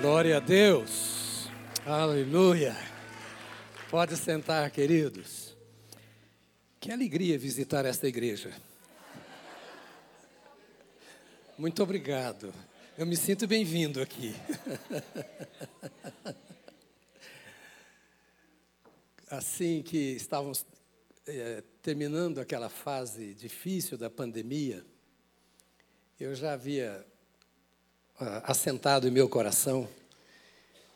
Glória a Deus. Aleluia. Pode sentar, queridos. Que alegria visitar esta igreja. Muito obrigado. Eu me sinto bem-vindo aqui. Assim que estávamos é, terminando aquela fase difícil da pandemia, eu já havia assentado em meu coração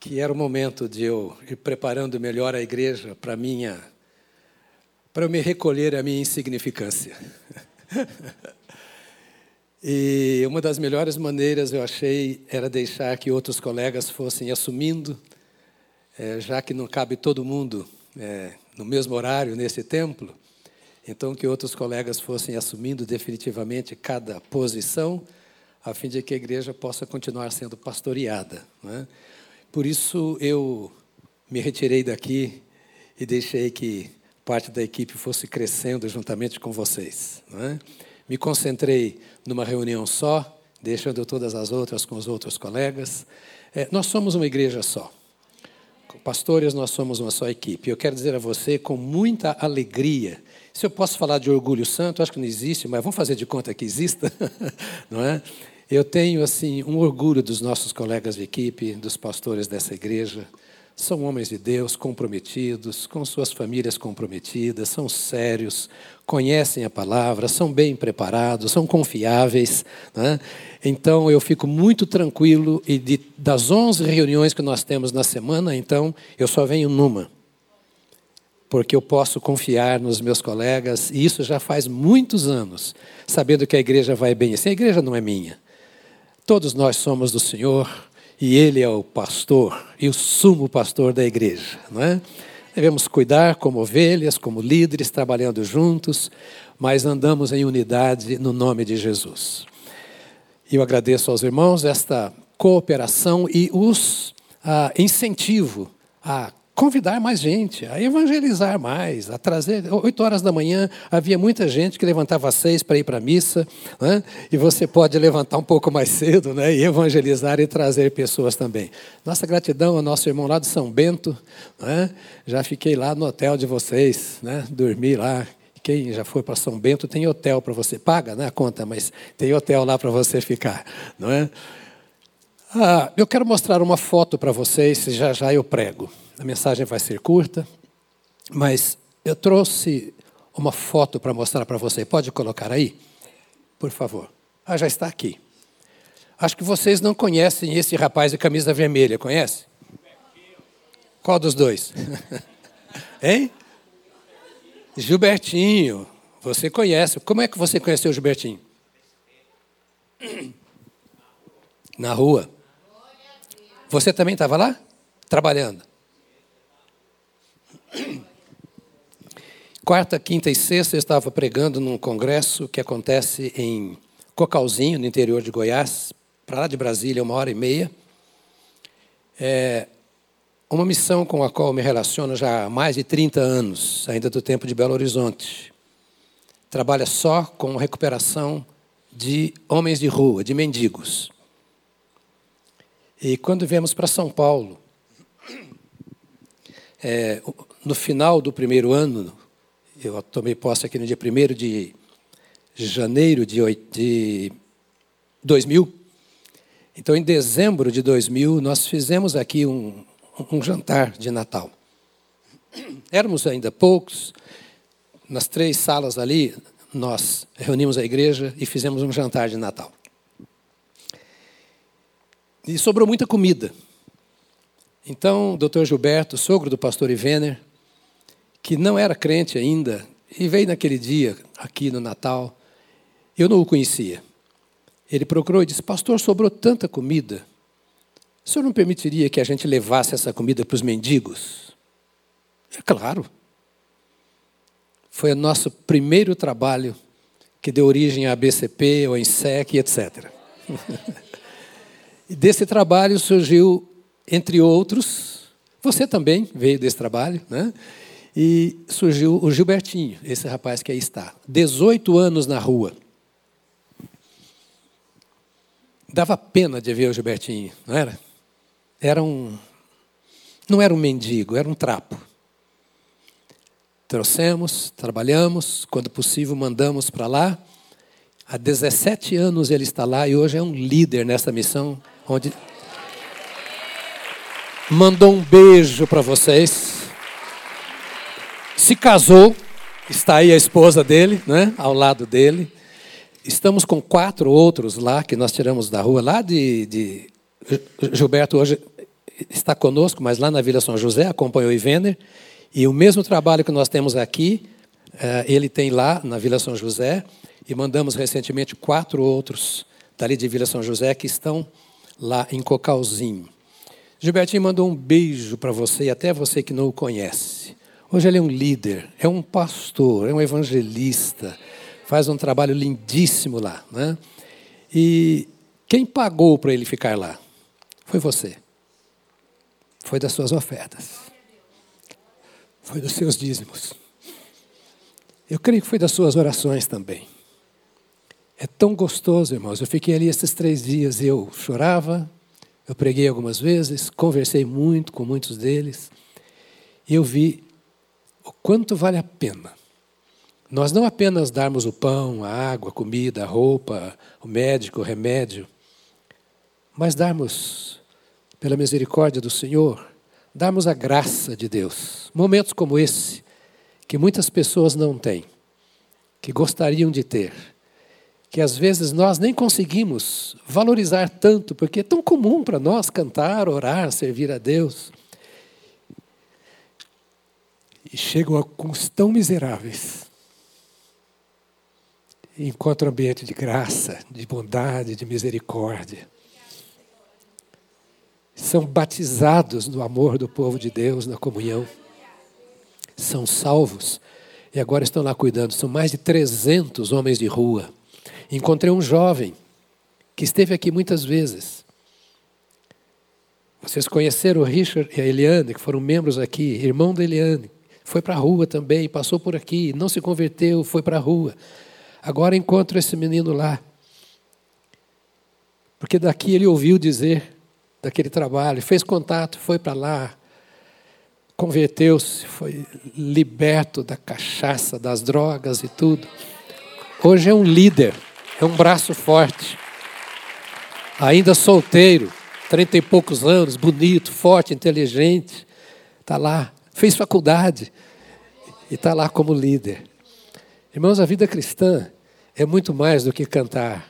que era o momento de eu ir preparando melhor a igreja para minha para eu me recolher a minha insignificância. e uma das melhores maneiras eu achei era deixar que outros colegas fossem assumindo, é, já que não cabe todo mundo é, no mesmo horário nesse templo, então que outros colegas fossem assumindo definitivamente cada posição, a fim de que a igreja possa continuar sendo pastoreada. É? Por isso eu me retirei daqui e deixei que parte da equipe fosse crescendo juntamente com vocês. É? Me concentrei numa reunião só, deixando todas as outras com os outros colegas. É, nós somos uma igreja só. Pastores, nós somos uma só equipe. Eu quero dizer a você com muita alegria. Se eu posso falar de orgulho santo, acho que não existe, mas vamos fazer de conta que exista, não é? Eu tenho assim um orgulho dos nossos colegas de equipe, dos pastores dessa igreja. São homens de Deus comprometidos, com suas famílias comprometidas, são sérios, conhecem a palavra, são bem preparados, são confiáveis. Né? Então eu fico muito tranquilo e de, das 11 reuniões que nós temos na semana, então eu só venho numa. Porque eu posso confiar nos meus colegas, e isso já faz muitos anos, sabendo que a igreja vai bem assim. A igreja não é minha. Todos nós somos do Senhor e Ele é o pastor e o sumo pastor da igreja, não é? Devemos cuidar como ovelhas, como líderes, trabalhando juntos, mas andamos em unidade no nome de Jesus. E eu agradeço aos irmãos esta cooperação e os ah, incentivo a convidar mais gente, a evangelizar mais, a trazer. Oito horas da manhã havia muita gente que levantava às seis para ir para a missa, né? e você pode levantar um pouco mais cedo né? e evangelizar e trazer pessoas também. Nossa gratidão ao nosso irmão lá de São Bento, né? já fiquei lá no hotel de vocês, né? dormi lá. Quem já foi para São Bento tem hotel para você, paga né, a conta, mas tem hotel lá para você ficar, não é? Ah, eu quero mostrar uma foto para vocês, já já eu prego. A mensagem vai ser curta, mas eu trouxe uma foto para mostrar para você. Pode colocar aí? Por favor. Ah, já está aqui. Acho que vocês não conhecem esse rapaz de camisa vermelha, conhece? Qual dos dois? hein? Gilbertinho. Você conhece. Como é que você conheceu o Gilbertinho? Na rua. Você também estava lá? Trabalhando. Quarta, quinta e sexta eu estava pregando num congresso que acontece em Cocalzinho, no interior de Goiás, para lá de Brasília, uma hora e meia. É uma missão com a qual me relaciono já há mais de 30 anos, ainda do tempo de Belo Horizonte. Trabalha só com recuperação de homens de rua, de mendigos. E quando viemos para São Paulo, é, no final do primeiro ano, eu tomei posse aqui no dia 1 de janeiro de 2000. Então, em dezembro de 2000, nós fizemos aqui um, um jantar de Natal. Éramos ainda poucos, nas três salas ali, nós reunimos a igreja e fizemos um jantar de Natal. E sobrou muita comida. Então, o doutor Gilberto, sogro do pastor Ivener, que não era crente ainda, e veio naquele dia, aqui no Natal, eu não o conhecia. Ele procurou e disse: Pastor, sobrou tanta comida. O senhor não permitiria que a gente levasse essa comida para os mendigos? É claro. Foi o nosso primeiro trabalho que deu origem à BCP, ao INSEC, etc. e desse trabalho surgiu, entre outros, você também veio desse trabalho, né? E surgiu o Gilbertinho, esse rapaz que aí está. 18 anos na rua. Dava pena de ver o Gilbertinho, não era? era um. Não era um mendigo, era um trapo. Trouxemos, trabalhamos, quando possível mandamos para lá. Há 17 anos ele está lá e hoje é um líder nessa missão, onde mandou um beijo para vocês. Se casou, está aí a esposa dele, né, ao lado dele. Estamos com quatro outros lá que nós tiramos da rua, lá de, de Gilberto hoje está conosco, mas lá na Vila São José acompanhou Ivener. E o mesmo trabalho que nós temos aqui, eh, ele tem lá na Vila São José. E mandamos recentemente quatro outros dali de Vila São José que estão lá em Cocalzinho. Gilbertinho mandou um beijo para você e até você que não o conhece. Hoje ele é um líder, é um pastor, é um evangelista, faz um trabalho lindíssimo lá. Né? E quem pagou para ele ficar lá? Foi você. Foi das suas ofertas. Foi dos seus dízimos. Eu creio que foi das suas orações também. É tão gostoso, irmãos. Eu fiquei ali esses três dias e eu chorava, eu preguei algumas vezes, conversei muito com muitos deles, e eu vi o quanto vale a pena nós não apenas darmos o pão, a água, a comida, a roupa, o médico, o remédio, mas darmos, pela misericórdia do Senhor, darmos a graça de Deus. Momentos como esse, que muitas pessoas não têm, que gostariam de ter, que às vezes nós nem conseguimos valorizar tanto, porque é tão comum para nós cantar, orar, servir a Deus. E chegam a alguns tão miseráveis encontra um ambiente de graça, de bondade, de misericórdia. São batizados no amor do povo de Deus, na comunhão. São salvos e agora estão lá cuidando. São mais de 300 homens de rua. Encontrei um jovem que esteve aqui muitas vezes. Vocês conheceram o Richard e a Eliane, que foram membros aqui, irmão da Eliane. Foi para a rua também, passou por aqui, não se converteu, foi para a rua. Agora encontro esse menino lá. Porque daqui ele ouviu dizer daquele trabalho, fez contato, foi para lá, converteu-se, foi liberto da cachaça, das drogas e tudo. Hoje é um líder, é um braço forte. Ainda solteiro, trinta e poucos anos, bonito, forte, inteligente. Está lá, fez faculdade e está lá como líder. Irmãos, a vida cristã é muito mais do que cantar,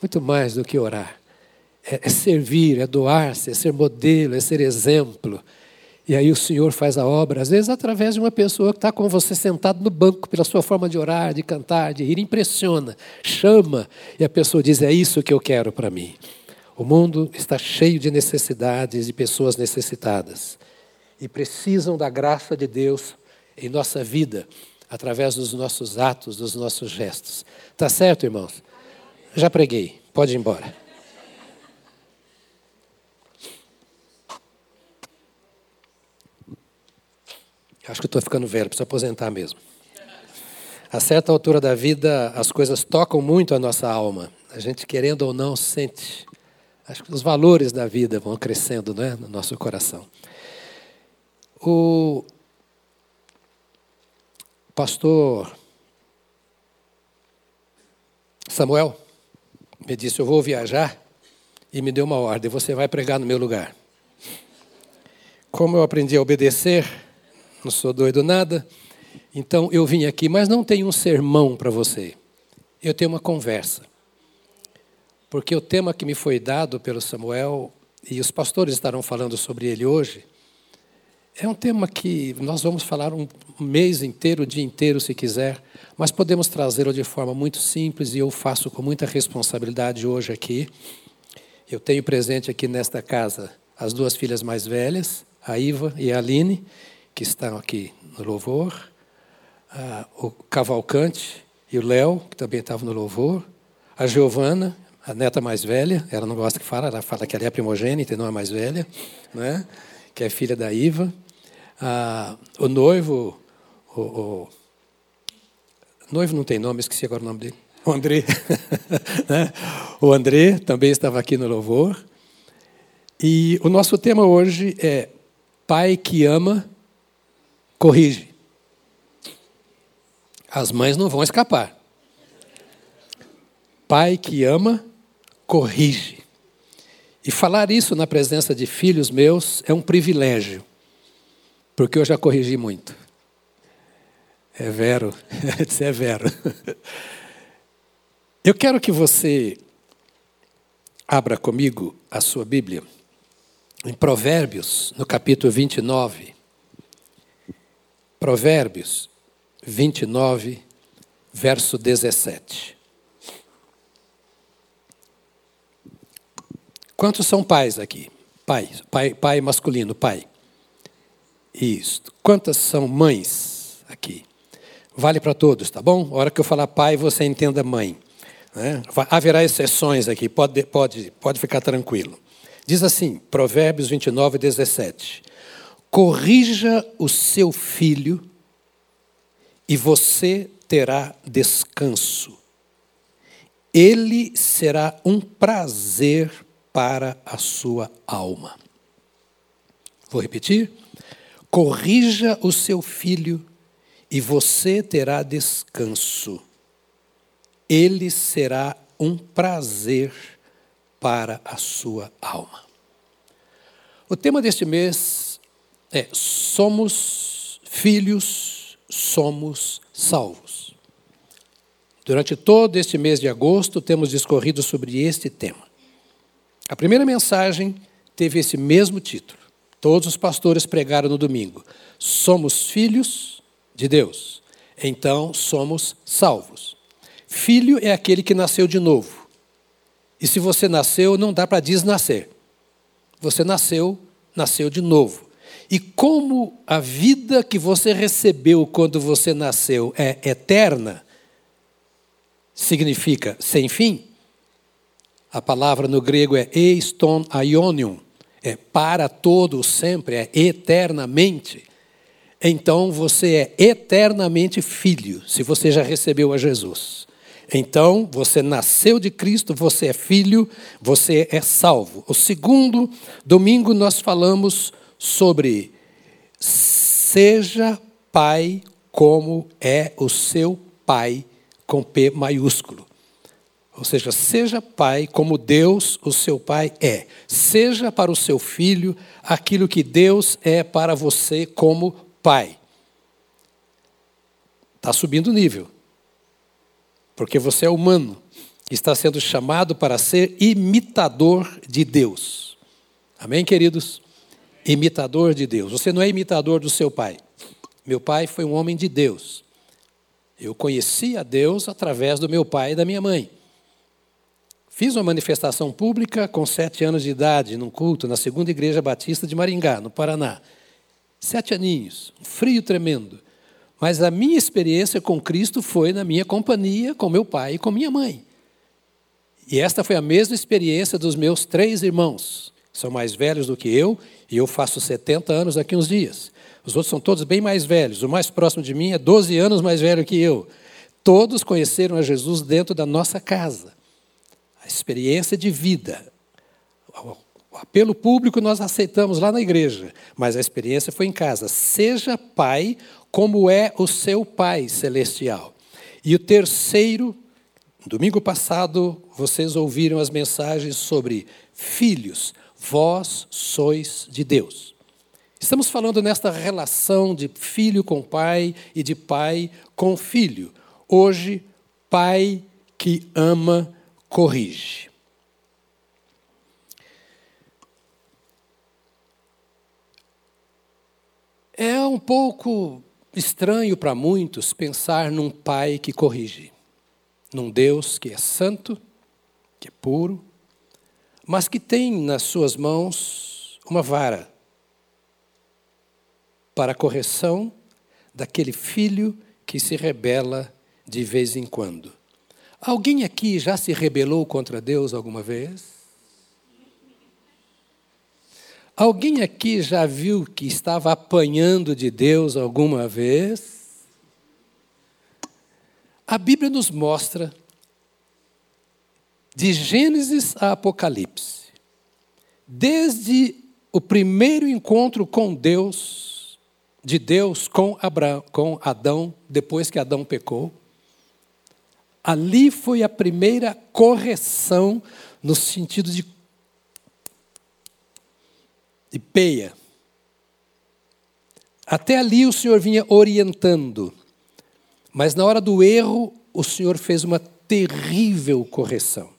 muito mais do que orar. É, é servir, é doar-se, é ser modelo, é ser exemplo. E aí o Senhor faz a obra, às vezes através de uma pessoa que está com você sentado no banco, pela sua forma de orar, de cantar, de rir, impressiona, chama, e a pessoa diz: É isso que eu quero para mim. O mundo está cheio de necessidades, de pessoas necessitadas, e precisam da graça de Deus em nossa vida através dos nossos atos, dos nossos gestos. Tá certo, irmãos? Já preguei, pode ir embora. Acho que estou ficando velho, preciso aposentar mesmo. A certa altura da vida, as coisas tocam muito a nossa alma. A gente, querendo ou não, sente. Acho que os valores da vida vão crescendo né, no nosso coração. O, pastor Samuel me disse: Eu vou viajar, e me deu uma ordem: você vai pregar no meu lugar. Como eu aprendi a obedecer, não sou doido nada, então eu vim aqui, mas não tenho um sermão para você, eu tenho uma conversa. Porque o tema que me foi dado pelo Samuel, e os pastores estarão falando sobre ele hoje, é um tema que nós vamos falar um mês inteiro, o dia inteiro, se quiser, mas podemos trazê-lo de forma muito simples e eu faço com muita responsabilidade hoje aqui. Eu tenho presente aqui nesta casa as duas filhas mais velhas, a Iva e a Aline, que estão aqui no louvor, o Cavalcante e o Léo, que também estavam no louvor, a Giovana, a neta mais velha, ela não gosta que fala, ela fala que ela é primogênita e não a mais velha, né? que é filha da Iva. Ah, o noivo, o, o, noivo não tem nome, esqueci agora o nome dele. O André. né? O André também estava aqui no louvor. E o nosso tema hoje é Pai que ama, corrige. As mães não vão escapar. Pai que ama, corrige. E falar isso na presença de filhos meus é um privilégio, porque eu já corrigi muito. É vero, é vero. Eu quero que você abra comigo a sua Bíblia em Provérbios, no capítulo 29. Provérbios 29, verso 17. Quantos são pais aqui? Pai, pai, pai masculino, pai. Isso. Quantas são mães aqui? Vale para todos, tá bom? A hora que eu falar pai, você entenda mãe. Né? Haverá exceções aqui, pode, pode, pode ficar tranquilo. Diz assim, Provérbios 29, 17: Corrija o seu filho e você terá descanso. Ele será um prazer para a sua alma. Vou repetir? Corrija o seu filho e você terá descanso. Ele será um prazer para a sua alma. O tema deste mês é Somos filhos, somos salvos. Durante todo este mês de agosto, temos discorrido sobre este tema. A primeira mensagem teve esse mesmo título. Todos os pastores pregaram no domingo. Somos filhos de Deus, então somos salvos. Filho é aquele que nasceu de novo. E se você nasceu, não dá para desnascer. Você nasceu, nasceu de novo. E como a vida que você recebeu quando você nasceu é eterna, significa sem fim, a palavra no grego é eiston aionion, é para todo sempre, é eternamente então você é eternamente filho, se você já recebeu a Jesus. Então, você nasceu de Cristo, você é filho, você é salvo. O segundo domingo nós falamos sobre seja pai como é o seu pai com P maiúsculo. Ou seja, seja pai como Deus, o seu pai, é. Seja para o seu filho aquilo que Deus é para você como pai. Está subindo o nível. Porque você é humano. Está sendo chamado para ser imitador de Deus. Amém, queridos? Imitador de Deus. Você não é imitador do seu pai. Meu pai foi um homem de Deus. Eu conheci a Deus através do meu pai e da minha mãe. Fiz uma manifestação pública com sete anos de idade, num culto na segunda igreja batista de Maringá, no Paraná. Sete aninhos, um frio tremendo. Mas a minha experiência com Cristo foi na minha companhia, com meu pai e com minha mãe. E esta foi a mesma experiência dos meus três irmãos. São mais velhos do que eu, e eu faço 70 anos daqui uns dias. Os outros são todos bem mais velhos. O mais próximo de mim é 12 anos mais velho que eu. Todos conheceram a Jesus dentro da nossa casa. Experiência de vida, o apelo público nós aceitamos lá na igreja, mas a experiência foi em casa. Seja pai como é o seu pai celestial. E o terceiro, domingo passado, vocês ouviram as mensagens sobre filhos, vós sois de Deus. Estamos falando nesta relação de filho com pai e de pai com filho. Hoje, pai que ama, corrige. É um pouco estranho para muitos pensar num pai que corrige, num Deus que é santo, que é puro, mas que tem nas suas mãos uma vara para a correção daquele filho que se rebela de vez em quando. Alguém aqui já se rebelou contra Deus alguma vez? Alguém aqui já viu que estava apanhando de Deus alguma vez? A Bíblia nos mostra, de Gênesis a Apocalipse, desde o primeiro encontro com Deus, de Deus com, Abraão, com Adão, depois que Adão pecou, ali foi a primeira correção no sentido de, peia. Até ali o Senhor vinha orientando, mas na hora do erro, o Senhor fez uma terrível correção.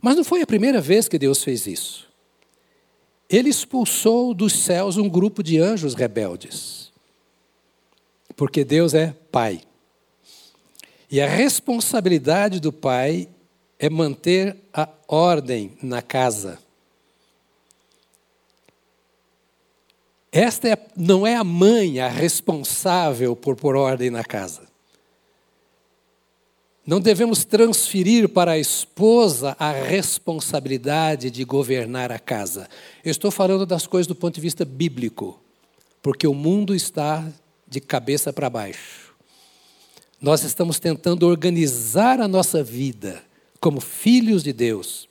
Mas não foi a primeira vez que Deus fez isso. Ele expulsou dos céus um grupo de anjos rebeldes. Porque Deus é Pai. E a responsabilidade do Pai é manter a ordem na casa. Esta é, não é a mãe a responsável por pôr ordem na casa. Não devemos transferir para a esposa a responsabilidade de governar a casa. Eu estou falando das coisas do ponto de vista bíblico, porque o mundo está de cabeça para baixo. Nós estamos tentando organizar a nossa vida como filhos de Deus,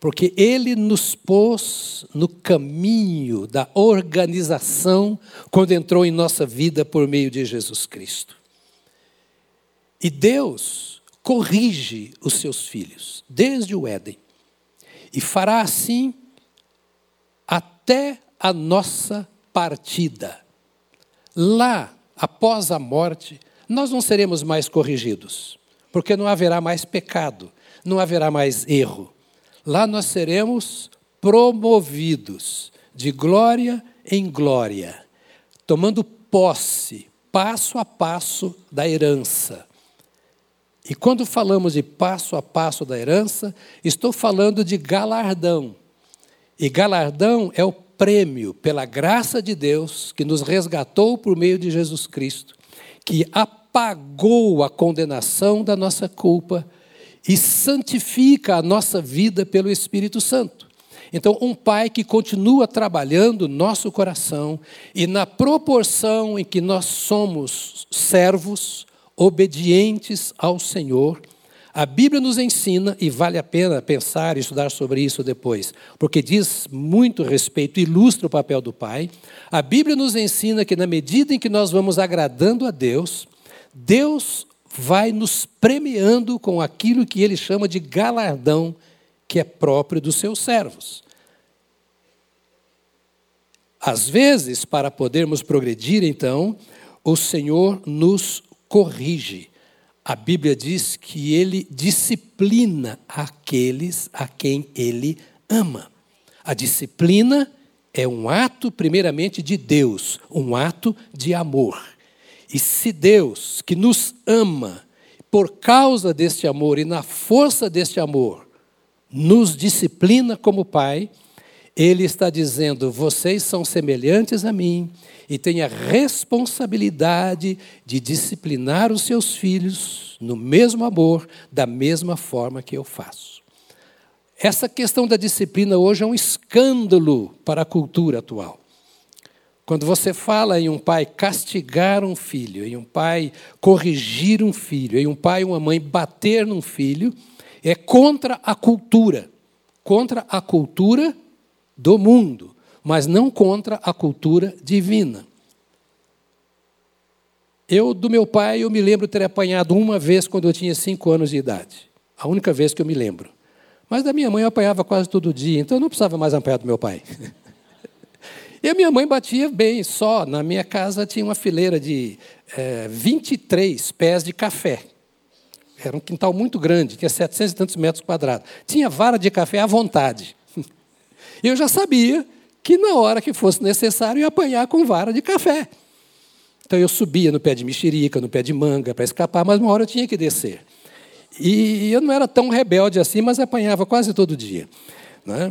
porque Ele nos pôs no caminho da organização quando entrou em nossa vida por meio de Jesus Cristo. E Deus corrige os seus filhos, desde o Éden, e fará assim até a nossa partida. Lá, após a morte, nós não seremos mais corrigidos, porque não haverá mais pecado, não haverá mais erro. Lá nós seremos promovidos de glória em glória, tomando posse, passo a passo, da herança e quando falamos de passo a passo da herança, estou falando de galardão. E galardão é o prêmio pela graça de Deus que nos resgatou por meio de Jesus Cristo, que apagou a condenação da nossa culpa e santifica a nossa vida pelo Espírito Santo. Então, um pai que continua trabalhando nosso coração e na proporção em que nós somos servos, obedientes ao Senhor. A Bíblia nos ensina, e vale a pena pensar e estudar sobre isso depois, porque diz muito respeito, ilustra o papel do Pai. A Bíblia nos ensina que, na medida em que nós vamos agradando a Deus, Deus vai nos premiando com aquilo que ele chama de galardão, que é próprio dos seus servos. Às vezes, para podermos progredir, então, o Senhor nos corrige. A Bíblia diz que ele disciplina aqueles a quem ele ama. A disciplina é um ato, primeiramente, de Deus, um ato de amor. E se Deus, que nos ama, por causa deste amor e na força deste amor, nos disciplina como Pai, Ele está dizendo: vocês são semelhantes a mim, e tem a responsabilidade de disciplinar os seus filhos no mesmo amor, da mesma forma que eu faço. Essa questão da disciplina hoje é um escândalo para a cultura atual. Quando você fala em um pai castigar um filho, em um pai corrigir um filho, em um pai e uma mãe bater num filho, é contra a cultura, contra a cultura do mundo mas não contra a cultura divina. Eu, do meu pai, eu me lembro ter apanhado uma vez quando eu tinha cinco anos de idade. A única vez que eu me lembro. Mas da minha mãe eu apanhava quase todo dia, então eu não precisava mais apanhar do meu pai. e a minha mãe batia bem, só. Na minha casa tinha uma fileira de é, eh, 23 pés de café. Era um quintal muito grande, tinha 700 e tantos metros quadrados. Tinha vara de café à vontade. Eu já sabia que na hora que fosse necessário ia apanhar com vara de café. Então eu subia no pé de mexerica, no pé de manga para escapar, mas uma hora eu tinha que descer. E eu não era tão rebelde assim, mas apanhava quase todo dia. Né?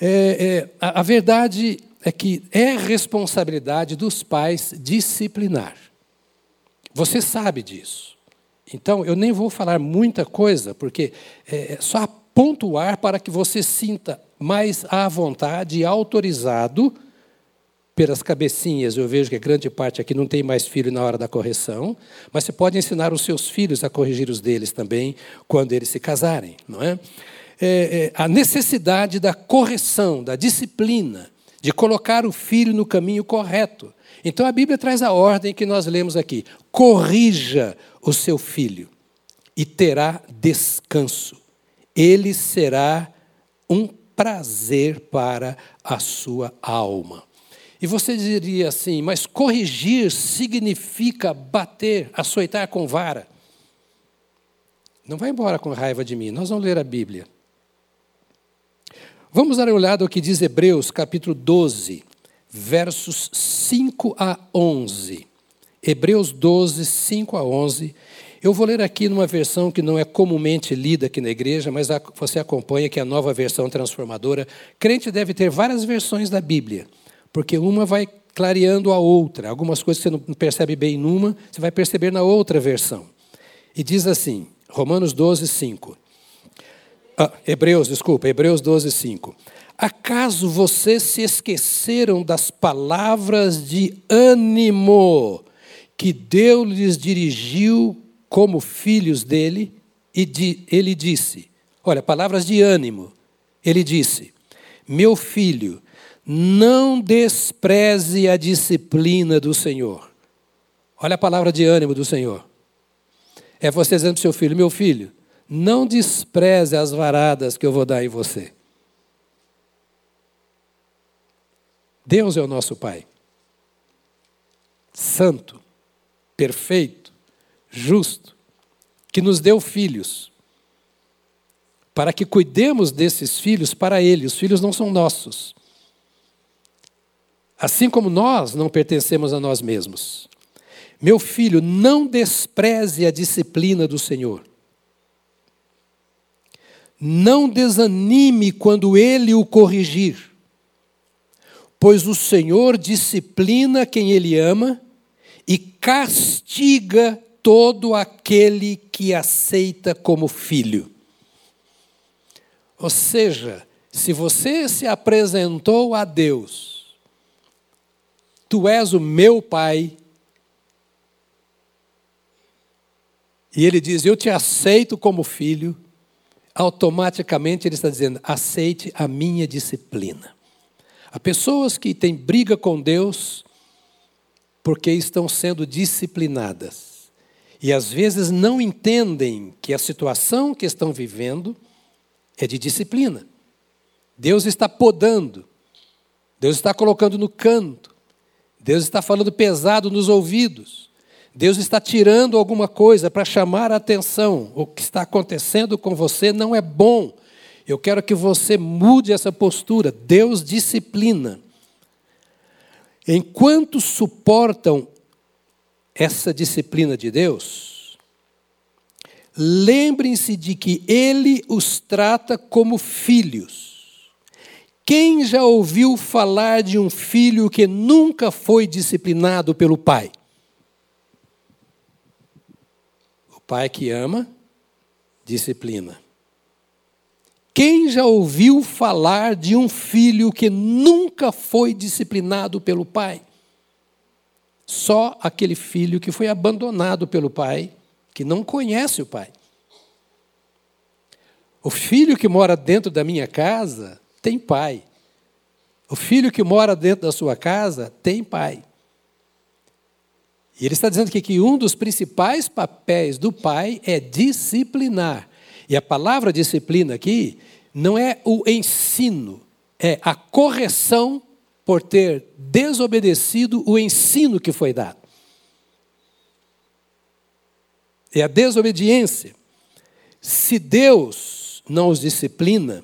É, é, a, a verdade é que é responsabilidade dos pais disciplinar. Você sabe disso. Então, eu nem vou falar muita coisa, porque é, é só pontuar para que você sinta mais à vontade e autorizado pelas cabecinhas. Eu vejo que grande parte aqui não tem mais filho na hora da correção, mas você pode ensinar os seus filhos a corrigir os deles também quando eles se casarem, não é? é, é, a necessidade da correção, da disciplina, de colocar o filho no caminho correto. Então a Bíblia traz a ordem que nós lemos aqui: corrija o seu filho e terá descanso. Ele será um prazer para a sua alma. E você diria assim, mas corrigir significa bater, açoitar com vara. Não vai embora com raiva de mim, nós vamos ler a Bíblia. Vamos dar uma olhada ao que diz Hebreus, capítulo 12, versos 5 a 11. Hebreus 12, 5 a 11. Eu vou ler aqui numa versão que não é comumente lida aqui na igreja, mas você acompanha que é a nova versão transformadora. Crente deve ter várias versões da Bíblia, porque uma vai clareando a outra. Algumas coisas que você não percebe bem numa, você vai perceber na outra versão. E diz assim, Romanos 12, 5. Ah, Hebreus, desculpa, Hebreus 12, 5. Acaso vocês se esqueceram das palavras de ânimo que Deus lhes dirigiu como filhos dele? E de, ele disse: Olha, palavras de ânimo. Ele disse: Meu filho, não despreze a disciplina do Senhor. Olha a palavra de ânimo do Senhor. É você dizendo para o seu filho: Meu filho, não despreze as varadas que eu vou dar em você. Deus é o nosso Pai. Santo, perfeito, justo, que nos deu filhos, para que cuidemos desses filhos para Ele. Os filhos não são nossos. Assim como nós não pertencemos a nós mesmos. Meu filho, não despreze a disciplina do Senhor. Não desanime quando ele o corrigir, pois o Senhor disciplina quem ele ama e castiga todo aquele que aceita como filho. Ou seja, se você se apresentou a Deus, tu és o meu pai, e ele diz: Eu te aceito como filho automaticamente ele está dizendo: aceite a minha disciplina. Há pessoas que têm briga com Deus porque estão sendo disciplinadas. E às vezes não entendem que a situação que estão vivendo é de disciplina. Deus está podando, Deus está colocando no canto, Deus está falando pesado nos ouvidos. Deus está tirando alguma coisa para chamar a atenção. O que está acontecendo com você não é bom. Eu quero que você mude essa postura. Deus disciplina. Enquanto suportam essa disciplina de Deus, lembrem-se de que Ele os trata como filhos. Quem já ouviu falar de um filho que nunca foi disciplinado pelo pai? Pai que ama, disciplina. Quem já ouviu falar de um filho que nunca foi disciplinado pelo pai? Só aquele filho que foi abandonado pelo pai, que não conhece o pai. O filho que mora dentro da minha casa tem pai. O filho que mora dentro da sua casa tem pai. E ele está dizendo aqui que um dos principais papéis do pai é disciplinar. E a palavra disciplina aqui não é o ensino, é a correção por ter desobedecido o ensino que foi dado. É a desobediência. Se Deus não os disciplina,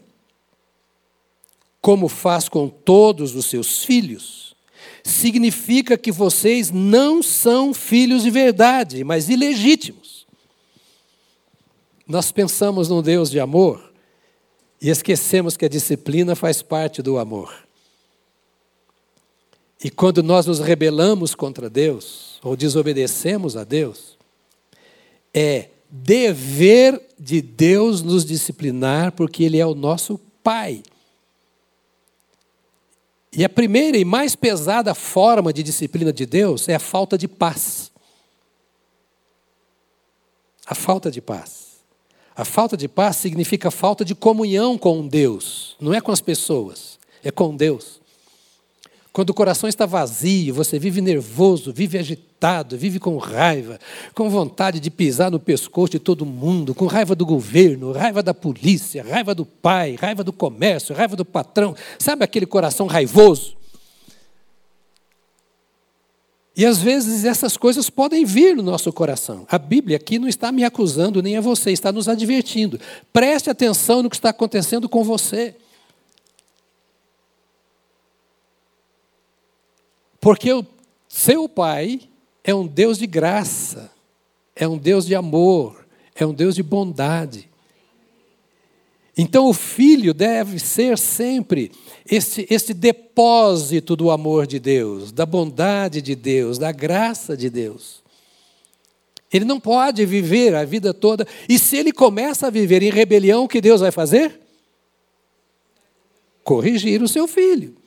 como faz com todos os seus filhos, significa que vocês não são filhos de verdade, mas ilegítimos. Nós pensamos num Deus de amor e esquecemos que a disciplina faz parte do amor. E quando nós nos rebelamos contra Deus, ou desobedecemos a Deus, é dever de Deus nos disciplinar, porque Ele é o nosso Pai. E a primeira e mais pesada forma de disciplina de Deus é a falta de paz. A falta de paz. A falta de paz significa falta de comunhão com Deus, não é com as pessoas, é com Deus. Quando o coração está vazio, você vive nervoso, vive agitado, vive com raiva, com vontade de pisar no pescoço de todo mundo, com raiva do governo, raiva da polícia, raiva do pai, raiva do comércio, raiva do patrão. Sabe aquele coração raivoso? E às vezes essas coisas podem vir no nosso coração. A Bíblia aqui não está me acusando nem a você, está nos advertindo. Preste atenção no que está acontecendo com você. Porque o seu Pai é um Deus de graça, é um Deus de amor, é um Deus de bondade. Então o filho deve ser sempre esse, depósito do amor de Deus, da bondade de Deus, da graça de Deus. Ele não pode viver a vida toda, e se ele começa a viver em rebelião, o que Deus vai fazer? Corrigir o seu filho.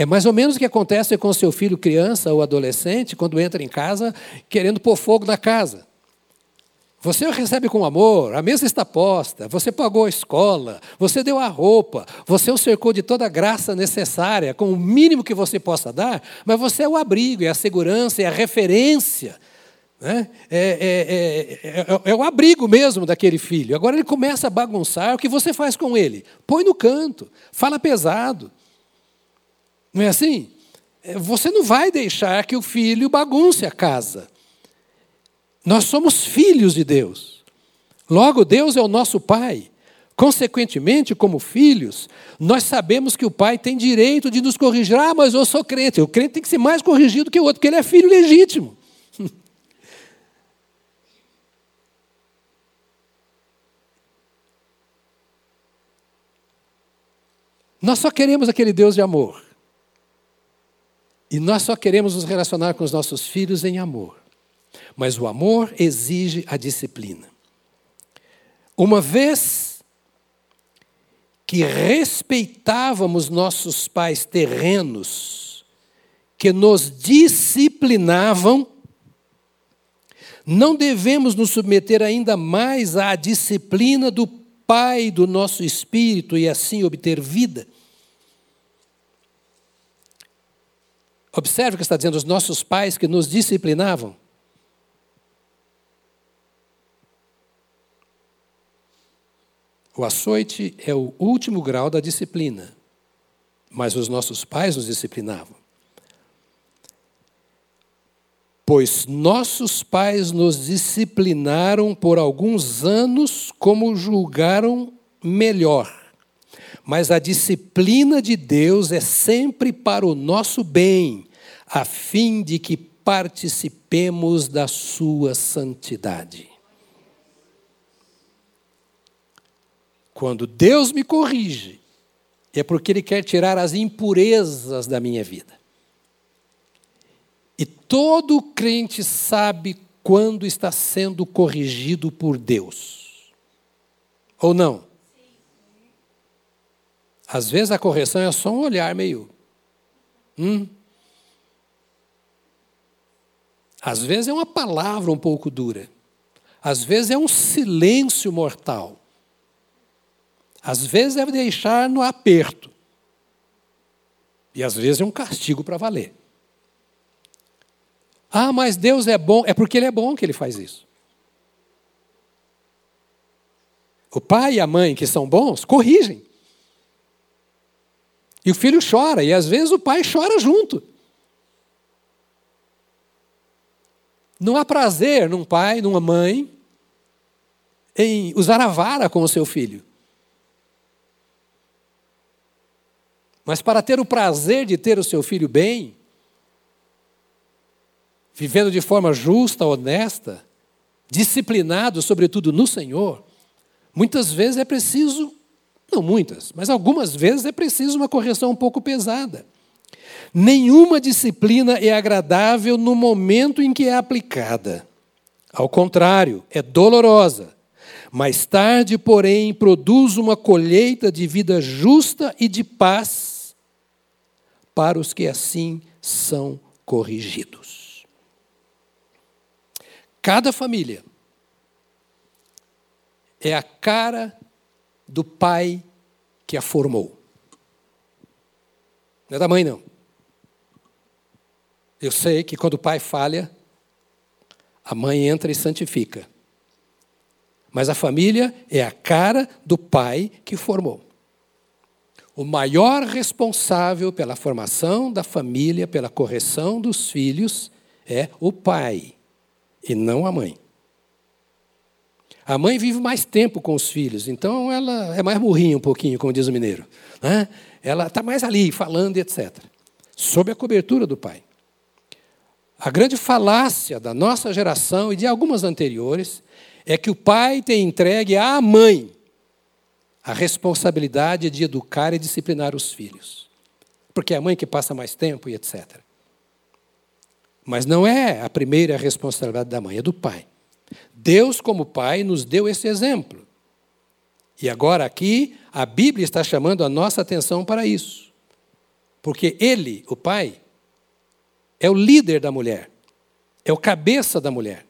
É mais ou menos o que acontece com o seu filho criança ou adolescente quando entra em casa querendo pôr fogo na casa. Você o recebe com amor, a mesa está posta, você pagou a escola, você deu a roupa, você o cercou de toda a graça necessária, com o mínimo que você possa dar, mas você é o abrigo, é a segurança, é a referência. Né? É, é, é, é, o abrigo mesmo daquele filho. Agora ele começa a bagunçar, o que você faz com ele? Põe no canto, fala pesado. Não é assim? Você não vai deixar que o filho bagunce a casa. Nós somos filhos de Deus. Logo, Deus é o nosso Pai. Consequentemente, como filhos, nós sabemos que o pai tem direito de nos corrigir. Ah, mas eu sou crente. O crente tem que ser mais corrigido que o outro, porque ele é filho legítimo. Nós só queremos aquele Deus de amor. E nós só queremos nos relacionar com os nossos filhos em amor. Mas o amor exige a disciplina. Uma vez que respeitávamos nossos pais terrenos, que nos disciplinavam, não devemos nos submeter ainda mais à disciplina do Pai do nosso espírito e assim obter vida. Observe o que está dizendo os nossos pais que nos disciplinavam. O açoite é o último grau da disciplina, mas os nossos pais nos disciplinavam. Pois nossos pais nos disciplinaram por alguns anos como julgaram melhor. Mas a disciplina de Deus é sempre para o nosso bem, a fim de que participemos da sua santidade. Quando Deus me corrige, é porque Ele quer tirar as impurezas da minha vida. E todo crente sabe quando está sendo corrigido por Deus. Ou não? Às vezes a correção é só um olhar meio. Hum? Às vezes é uma palavra um pouco dura. Às vezes é um silêncio mortal. Às vezes é deixar no aperto. E às vezes é um castigo para valer. Ah, mas Deus é bom. É porque Ele é bom que Ele faz isso. O pai e a mãe que são bons, corrigem. E o filho chora, e às vezes o pai chora junto. Não há prazer num pai, numa mãe, em usar a vara com o seu filho. Mas para ter o prazer de ter o seu filho bem, vivendo de forma justa, honesta, disciplinado, sobretudo no Senhor, muitas vezes é preciso, não muitas, mas algumas vezes é preciso uma correção um pouco pesada. Nenhuma disciplina é agradável no momento em que é aplicada. Ao contrário, é dolorosa. Mais tarde, porém, produz uma colheita de vida justa e de paz para os que assim são corrigidos. Cada família é a cara do pai que a formou. Não é da mãe, não. Eu sei que quando o pai falha, a mãe entra e santifica. Mas a família é a cara do pai que formou. O maior responsável pela formação da família, pela correção dos filhos, é o pai e não a mãe. A mãe vive mais tempo com os filhos, então ela é mais morrinha um pouquinho, como diz o mineiro. Né? Ela está mais ali, falando e etc. Sob a cobertura do pai. A grande falácia da nossa geração e de algumas anteriores é que o pai tem entregue à mãe a responsabilidade de educar e disciplinar os filhos. Porque é a mãe que passa mais tempo e etc. Mas não é a primeira responsabilidade da mãe, é do pai. Deus, como pai, nos deu esse exemplo. E agora aqui, a Bíblia está chamando a nossa atenção para isso. Porque ele, o pai, é o líder da mulher, é o cabeça da mulher.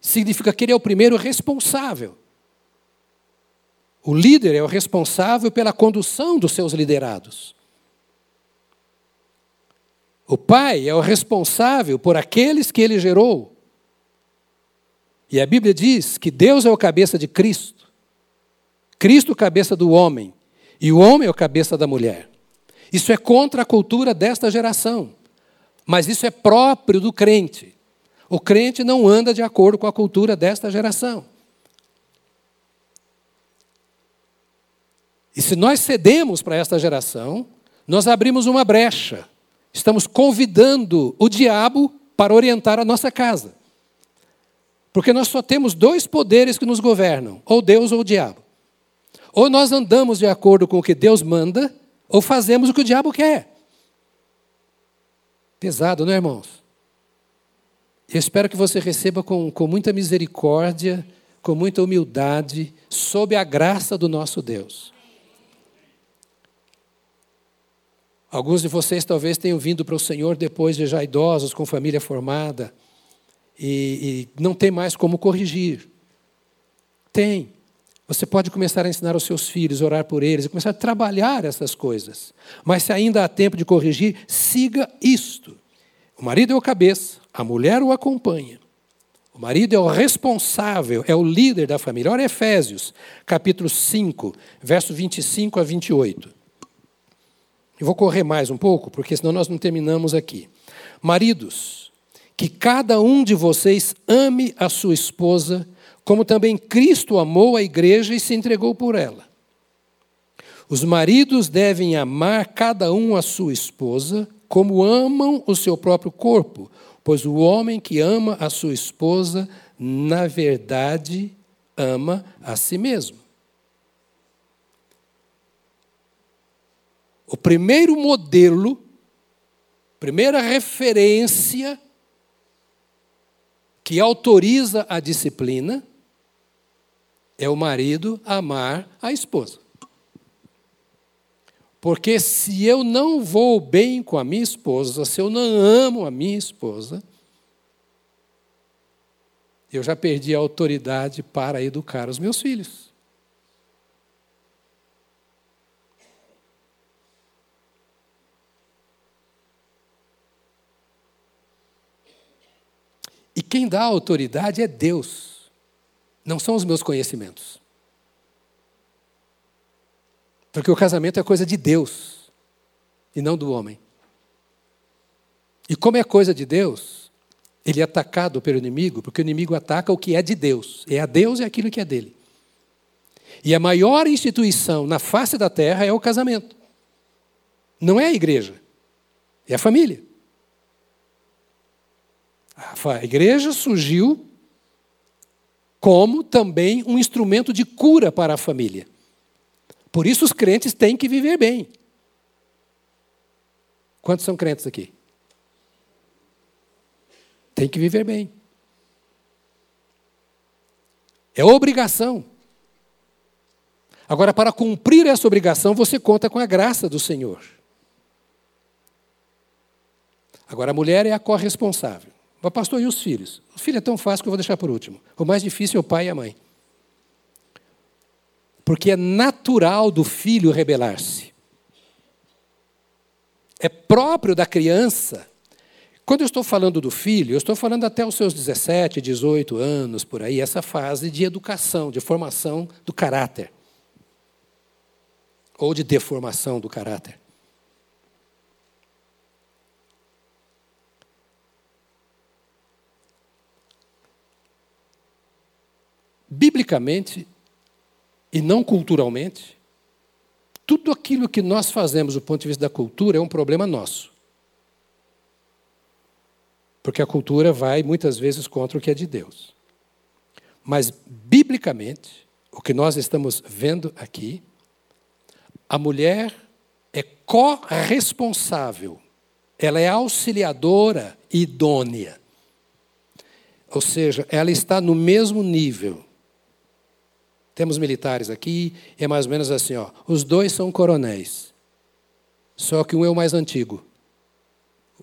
Significa que ele é o primeiro responsável. O líder é o responsável pela condução dos seus liderados. O pai é o responsável por aqueles que ele gerou. E a Bíblia diz que Deus é o cabeça de Cristo, Cristo, cabeça do homem, e o homem é o cabeça da mulher. Isso é contra a cultura desta geração, mas isso é próprio do crente. O crente não anda de acordo com a cultura desta geração. E se nós cedemos para esta geração, nós abrimos uma brecha. Estamos convidando o diabo para orientar a nossa casa. Porque nós só temos dois poderes que nos governam: ou Deus ou o diabo. Ou nós andamos de acordo com o que Deus manda, ou fazemos o que o diabo quer. Pesado, não é, irmãos? Eu espero que você receba com, com muita misericórdia, com muita humildade, sob a graça do nosso Deus. Alguns de vocês talvez tenham vindo para o Senhor depois de já idosos, com família formada e, e não tem mais como corrigir. Tem. Você pode começar a ensinar aos seus filhos, orar por eles e começar a trabalhar essas coisas. Mas se ainda há tempo de corrigir, siga isto. O marido é o cabeça, a mulher o acompanha. O marido é o responsável, é o líder da família. Olha Efésios, capítulo 5, verso 25 a 28. Eu vou correr mais um pouco, porque senão nós não terminamos aqui. Maridos, que cada um de vocês ame a sua esposa, como também Cristo amou a igreja e se entregou por ela. Os maridos devem amar cada um a sua esposa, como amam o seu próprio corpo, pois o homem que ama a sua esposa, na verdade, ama a si mesmo. O primeiro modelo, primeira referência que autoriza a disciplina é o marido amar a esposa. Porque se eu não vou bem com a minha esposa, se eu não amo a minha esposa, eu já perdi a autoridade para educar os meus filhos. E quem dá autoridade é Deus, não são os meus conhecimentos. Porque o casamento é coisa de Deus e não do homem. E como é coisa de Deus, ele é atacado pelo inimigo, porque o inimigo ataca o que é de Deus. É a Deus e aquilo que é dele. E a maior instituição na face da terra é o casamento. Não é a igreja, é a família. A igreja surgiu como também um instrumento de cura para a família. Por isso os crentes têm que viver bem. Quantos são crentes aqui? Tem que viver bem. É obrigação. Agora, para cumprir essa obrigação, você conta com a graça do Senhor. Agora, a mulher é a corresponsável. Mas, pastor, e os filhos? O filho é tão fácil que eu vou deixar por último. O mais difícil é o pai e a mãe. Porque é natural do filho rebelar-se. É próprio da criança. Quando eu estou falando do filho, eu estou falando até os seus 17, 18 anos, por aí, essa fase de educação, de formação do caráter. Ou de deformação do caráter. Biblicamente e não culturalmente, tudo aquilo que nós fazemos do ponto de vista da cultura é um problema nosso. Porque a cultura vai muitas vezes contra o que é de Deus. Mas, biblicamente, o que nós estamos vendo aqui, a mulher é corresponsável, ela é auxiliadora idônea. Ou seja, ela está no mesmo nível temos militares aqui, é mais ou menos assim, ó. Os dois são coronéis. Só que um é o mais antigo.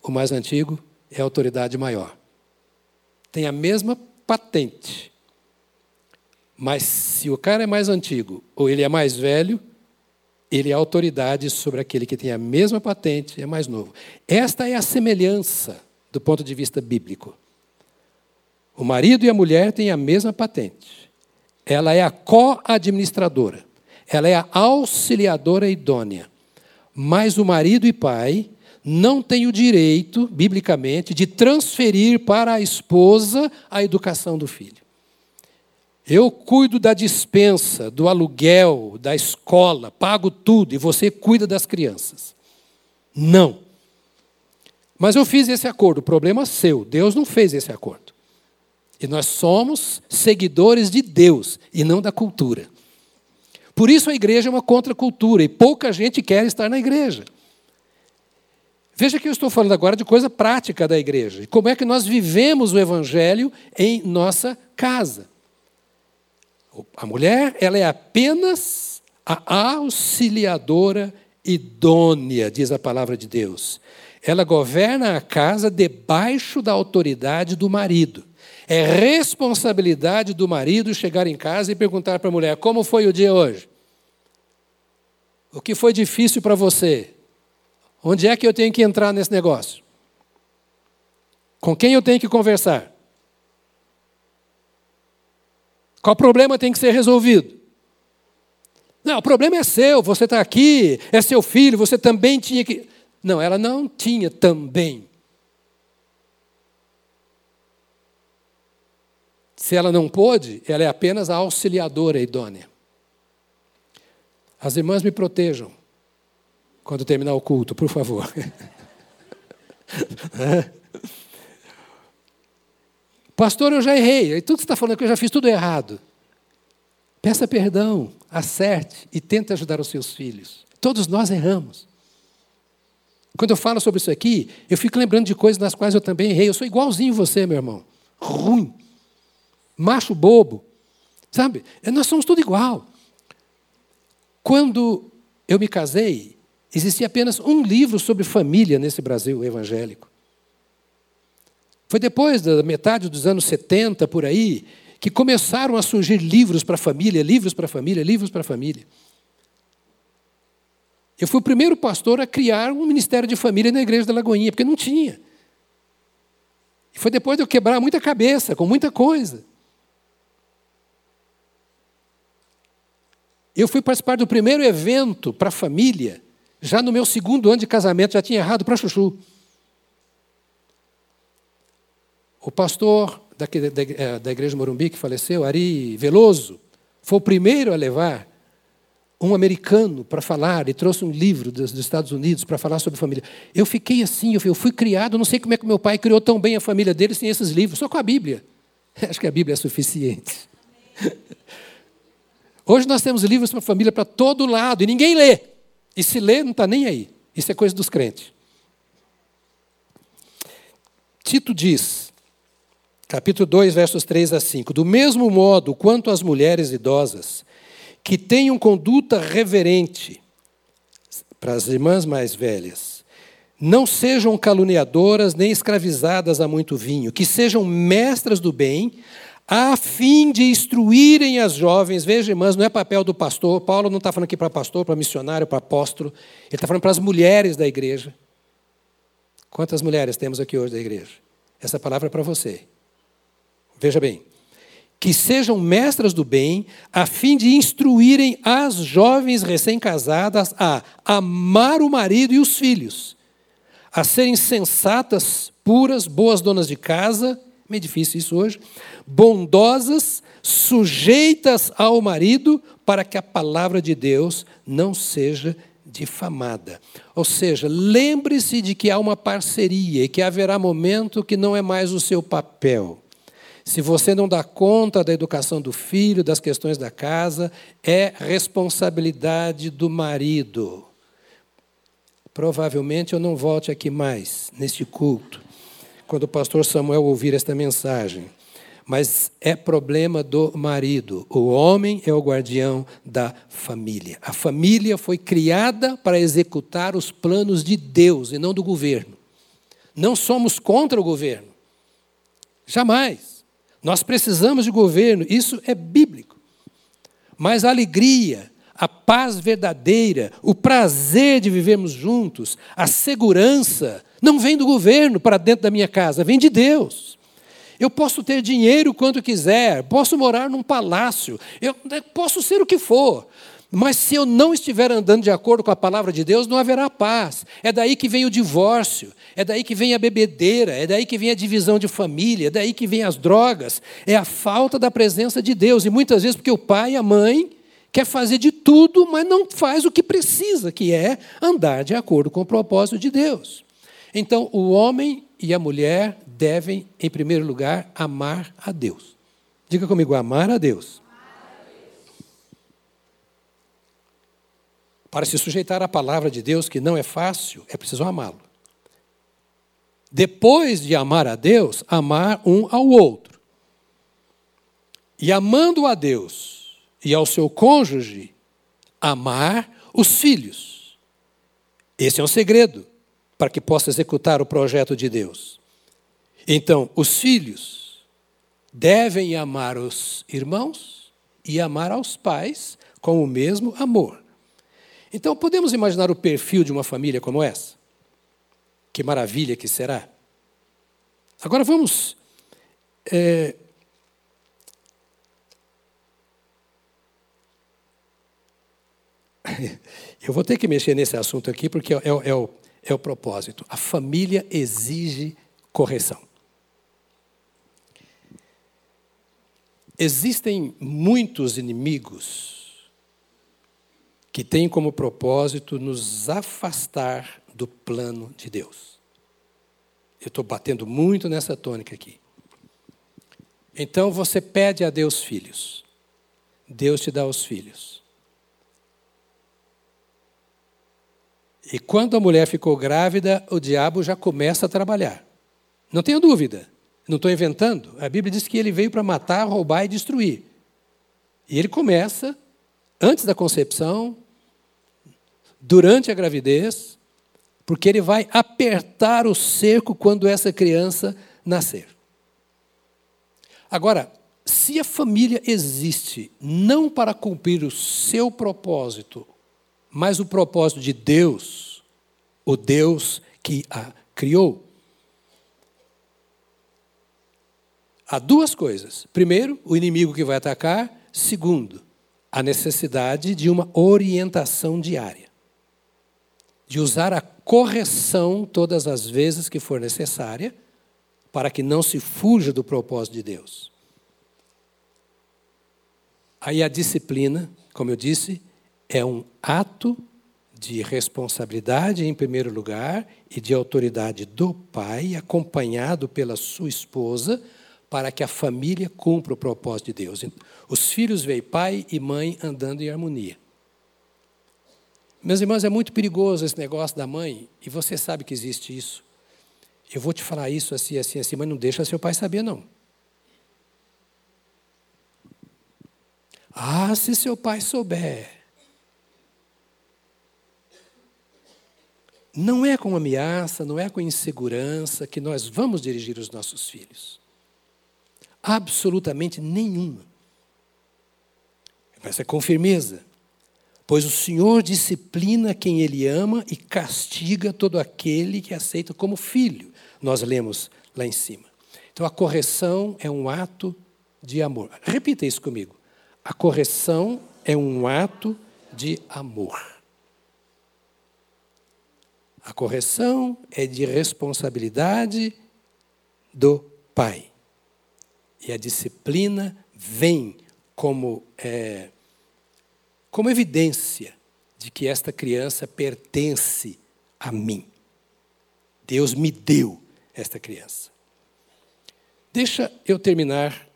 O mais antigo é a autoridade maior. Tem a mesma patente. Mas se o cara é mais antigo ou ele é mais velho, ele é autoridade sobre aquele que tem a mesma patente, é mais novo. Esta é a semelhança do ponto de vista bíblico. O marido e a mulher têm a mesma patente. Ela é a co-administradora. Ela é a auxiliadora idônea. Mas o marido e pai não têm o direito, biblicamente, de transferir para a esposa a educação do filho. Eu cuido da dispensa, do aluguel, da escola, pago tudo e você cuida das crianças. Não. Mas eu fiz esse acordo, o problema é seu, Deus não fez esse acordo. Nós somos seguidores de Deus e não da cultura. Por isso a igreja é uma contracultura e pouca gente quer estar na igreja. Veja que eu estou falando agora de coisa prática da igreja. E como é que nós vivemos o evangelho em nossa casa? A mulher, ela é apenas a auxiliadora idônea, diz a palavra de Deus. Ela governa a casa debaixo da autoridade do marido. É responsabilidade do marido chegar em casa e perguntar para a mulher: como foi o dia hoje? O que foi difícil para você? Onde é que eu tenho que entrar nesse negócio? Com quem eu tenho que conversar? Qual problema tem que ser resolvido? Não, o problema é seu, você está aqui, é seu filho, você também tinha que. Não, ela não tinha também. Se ela não pôde, ela é apenas a auxiliadora idônea. As irmãs me protejam quando terminar o culto, por favor. Pastor, eu já errei. E tudo que você está falando que eu já fiz tudo errado. Peça perdão, acerte e tente ajudar os seus filhos. Todos nós erramos. Quando eu falo sobre isso aqui, eu fico lembrando de coisas nas quais eu também errei. Eu sou igualzinho você, meu irmão. Ruim macho bobo. Sabe? Nós somos tudo igual. Quando eu me casei, existia apenas um livro sobre família nesse Brasil evangélico. Foi depois da metade dos anos 70, por aí, que começaram a surgir livros para família, livros para família, livros para família. Eu fui o primeiro pastor a criar um ministério de família na igreja da Lagoinha, porque não tinha. E foi depois de eu quebrar muita cabeça com muita coisa. Eu fui participar do primeiro evento para a família, já no meu segundo ano de casamento, já tinha errado para chuchu. O pastor da, eh, da igreja Morumbi, que faleceu, Ari Veloso, foi o primeiro a levar um americano para falar e trouxe um livro dos, dos Estados Unidos para falar sobre família. Eu fiquei assim, eu fui, eu fui criado, não sei como é que meu pai criou tão bem a família dele sem esses livros, só com a Bíblia. Acho que a Bíblia é suficiente. Hoje nós temos livros para a família para todo lado e ninguém lê. E se lê, não está nem aí. Isso é coisa dos crentes. Tito diz, capítulo 2, versos 3 a 5: Do mesmo modo quanto as mulheres idosas, que tenham conduta reverente para as irmãs mais velhas, não sejam caluniadoras nem escravizadas a muito vinho, que sejam mestras do bem, a fim de instruírem as jovens. Veja, irmãs, não é papel do pastor. Paulo não está falando aqui para pastor, para missionário, para apóstolo. Ele está falando para as mulheres da igreja. Quantas mulheres temos aqui hoje da igreja? Essa palavra é para você. Veja bem. Que sejam mestras do bem, a fim de instruírem as jovens recém-casadas a amar o marido e os filhos, a serem sensatas, puras, boas donas de casa, meio difícil isso hoje, bondosas, sujeitas ao marido, para que a palavra de Deus não seja difamada. Ou seja, lembre-se de que há uma parceria e que haverá momento que não é mais o seu papel. Se você não dá conta da educação do filho, das questões da casa, é responsabilidade do marido. Provavelmente eu não volte aqui mais neste culto, quando o pastor Samuel ouvir esta mensagem. Mas é problema do marido. O homem é o guardião da família. A família foi criada para executar os planos de Deus e não do governo. Não somos contra o governo. Jamais. Nós precisamos de governo, isso é bíblico. Mas a alegria, a paz verdadeira, o prazer de vivermos juntos, a segurança, não vem do governo para dentro da minha casa, vem de Deus. Eu posso ter dinheiro quanto quiser, posso morar num palácio, eu posso ser o que for, mas se eu não estiver andando de acordo com a palavra de Deus, não haverá paz. É daí que vem o divórcio, é daí que vem a bebedeira, é daí que vem a divisão de família, é daí que vem as drogas. É a falta da presença de Deus. E muitas vezes porque o pai e a mãe quer fazer de tudo, mas não faz o que precisa, que é andar de acordo com o propósito de Deus. Então, o homem e a mulher devem, em primeiro lugar, amar a Deus. Diga comigo, amar a Deus. Para se sujeitar à palavra de Deus, que não é fácil, é preciso amá-lo. Depois de amar a Deus, amar um ao outro. E amando a Deus e ao seu cônjuge, amar os filhos. Esse é um segredo para que possa executar o projeto de Deus. Então, os filhos devem amar os irmãos e amar aos pais com o mesmo amor. Então, podemos imaginar o perfil de uma família como essa? Que maravilha que será! Agora vamos. É, eu vou ter que mexer nesse assunto aqui porque é, é, é, o, é o propósito. A família exige correção. Existem muitos inimigos que tem como propósito nos afastar do plano de Deus. Eu estou batendo muito nessa tônica aqui. Então você pede a Deus filhos. Deus te dá os filhos. E quando a mulher ficou grávida, o diabo já começa a trabalhar. Não tenha dúvida. Não estou inventando. A Bíblia diz que ele veio para matar, roubar e destruir. E ele começa, antes da concepção, durante a gravidez, porque ele vai apertar o cerco quando essa criança nascer. Agora, se a família existe não para cumprir o seu propósito, mas o propósito de Deus, o Deus que a criou, há duas coisas. Primeiro, o inimigo que vai atacar. Segundo, a necessidade de uma orientação diária de usar a correção todas as vezes que for necessária, para que não se fuja do propósito de Deus. Aí a disciplina, como eu disse, é um ato de responsabilidade, em primeiro lugar, e de autoridade do pai, acompanhado pela sua esposa, para que a família cumpra o propósito de Deus. Os filhos veem pai e mãe andando em harmonia. Meus irmãos, é muito perigoso esse negócio da mãe, e você sabe que existe isso. Eu vou te falar isso assim, assim, assim, mas não deixa seu pai saber, não. Ah, se seu pai souber. Não é com ameaça, não é com insegurança que nós vamos dirigir os nossos filhos. Absolutamente nenhuma. Mas é com firmeza. Pois o Senhor disciplina quem Ele ama e castiga todo aquele que aceita como filho. Nós lemos lá em cima. Então a correção é um ato de amor. Repita isso comigo. A correção é um ato de amor. A correção é de responsabilidade do pai. E a disciplina vem como, é, como evidência de que esta criança pertence a mim. Deus me deu esta criança. Deixa eu terminar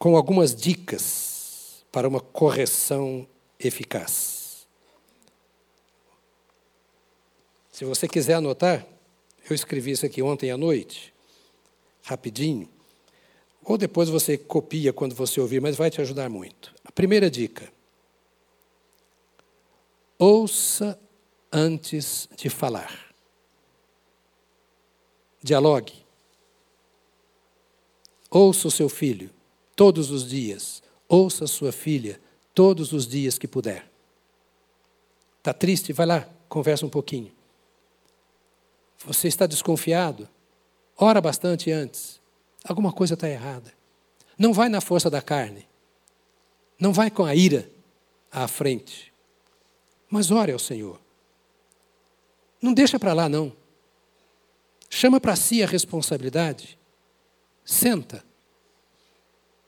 com algumas dicas para uma correção eficaz. Se você quiser anotar, eu escrevi isso aqui ontem à noite, rapidinho, ou depois você copia quando você ouvir, mas vai te ajudar muito. A primeira dica: ouça antes de falar. Dialogue. Ouça o seu filho todos os dias. Ouça a sua filha todos os dias que puder. Está triste? Vai lá, conversa um pouquinho. Você está desconfiado? Ora bastante antes. Alguma coisa está errada. Não vai na força da carne. Não vai com a ira à frente. Mas ore ao Senhor. Não deixa para lá, não. Chama para si a responsabilidade. Senta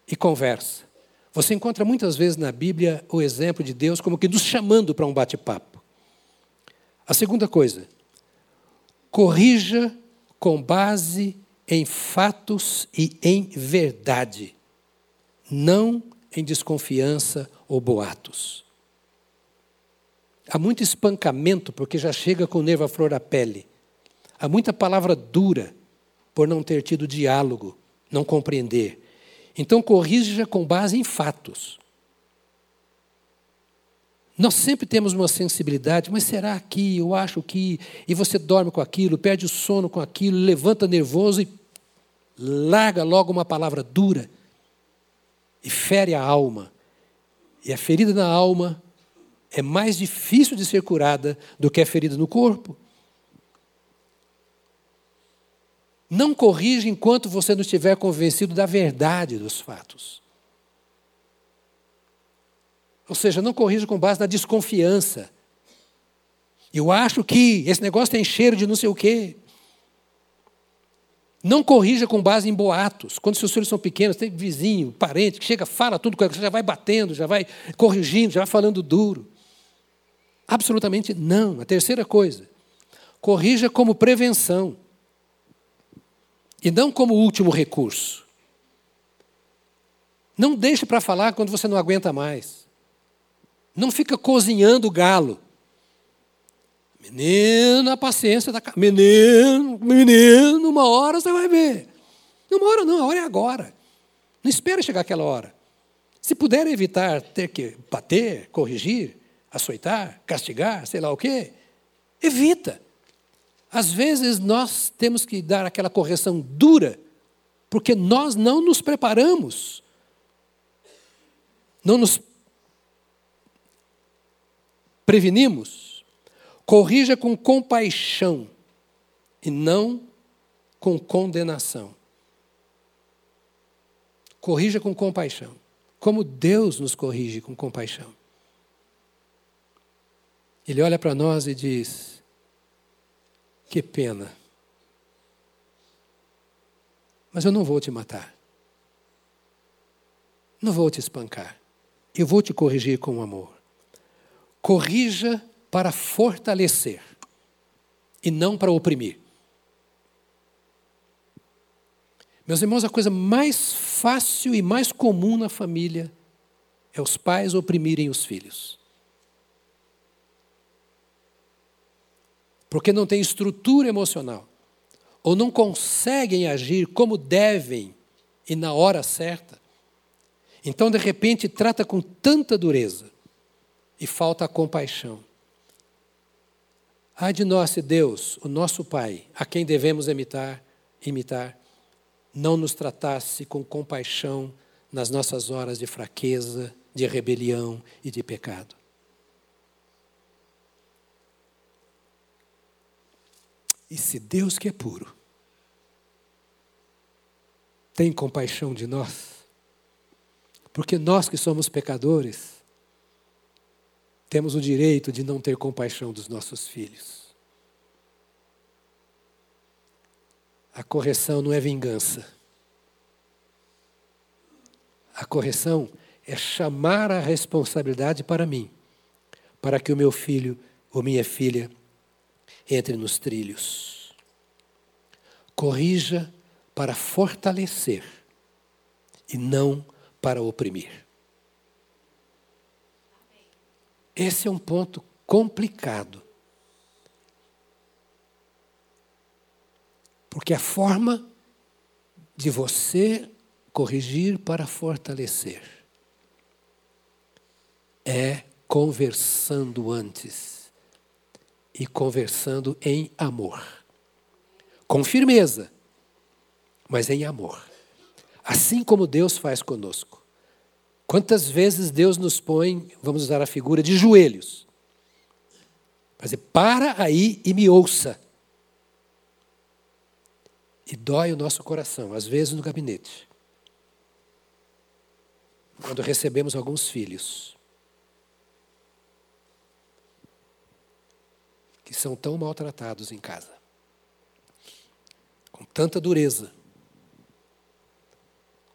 e conversa. Você encontra muitas vezes na Bíblia o exemplo de Deus como que nos chamando para um bate-papo. A segunda coisa, corrija com base em fatos e em verdade, não em desconfiança ou boatos. Há muito espancamento porque já chega com o nervo à flor da pele. Há muita palavra dura por não ter tido diálogo, não compreender. Então corrija com base em fatos. Nós sempre temos uma sensibilidade, mas será que, eu acho que, e você dorme com aquilo, perde o sono com aquilo, levanta nervoso e larga logo uma palavra dura e fere a alma. E a ferida na alma é mais difícil de ser curada do que a ferida no corpo. Não corrija enquanto você não estiver convencido da verdade dos fatos. Ou seja, não corrija com base na desconfiança. Eu acho que esse negócio tem cheiro de não sei o quê. Não corrija com base em boatos. Quando seus filhos são pequenos, tem vizinho, parente, que chega, fala tudo, você já vai batendo, já vai corrigindo, já vai falando duro. Absolutamente não. A terceira coisa, corrija como prevenção e não como último recurso. Não deixe para falar quando você não aguenta mais. Não fica cozinhando o galo. Menino, a paciência da Menino, menino, uma hora você vai ver. Não, uma hora não, a hora é agora. Não espere chegar aquela hora. Se puder evitar ter que bater, corrigir, açoitar, castigar, sei lá o quê, evita. Às vezes nós temos que dar aquela correção dura, porque nós não nos preparamos, não nos prevenimos. Corrija com compaixão e não com condenação. Corrija com compaixão, como Deus nos corrige com compaixão. Ele olha para nós e diz: que pena. Mas eu não vou te matar. Não vou te espancar. Eu vou te corrigir com amor. Corrija para fortalecer e não para oprimir. Meus irmãos, a coisa mais fácil e mais comum na família é os pais oprimirem os filhos. porque não têm estrutura emocional, ou não conseguem agir como devem e na hora certa. Então, de repente, trata com tanta dureza e falta compaixão. Ai de nós, se Deus, o nosso Pai, a quem devemos imitar, imitar, não nos tratasse com compaixão nas nossas horas de fraqueza, de rebelião e de pecado. E se Deus que é puro tem compaixão de nós, porque nós que somos pecadores, temos o direito de não ter compaixão dos nossos filhos. A correção não é vingança. A correção é chamar a responsabilidade para mim, para que o meu filho ou minha filha entre nos trilhos. Corrija para fortalecer e não para oprimir. Esse é um ponto complicado. Porque a forma de você corrigir para fortalecer é conversando antes e conversando em amor. Com firmeza, mas em amor. Assim como Deus faz conosco. Quantas vezes Deus nos põe, vamos usar a figura, de joelhos. Mas para aí e me ouça. E dói o nosso coração, às vezes no gabinete. Quando recebemos alguns filhos que são tão maltratados em casa, com tanta dureza,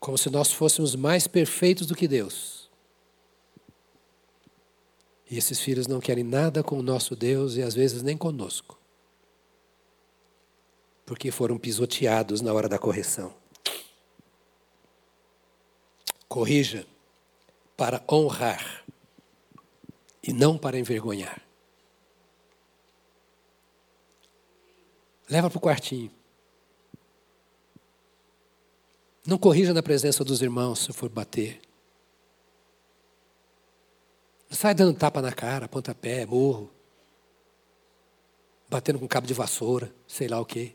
como se nós fôssemos mais perfeitos do que Deus. E esses filhos não querem nada com o nosso Deus e às vezes nem conosco. Porque foram pisoteados na hora da correção. Corrija para honrar e não para envergonhar. Leva para o quartinho. Não corrija na presença dos irmãos se for bater. Não sai dando tapa na cara, pontapé, morro. Batendo com cabo de vassoura, sei lá o quê.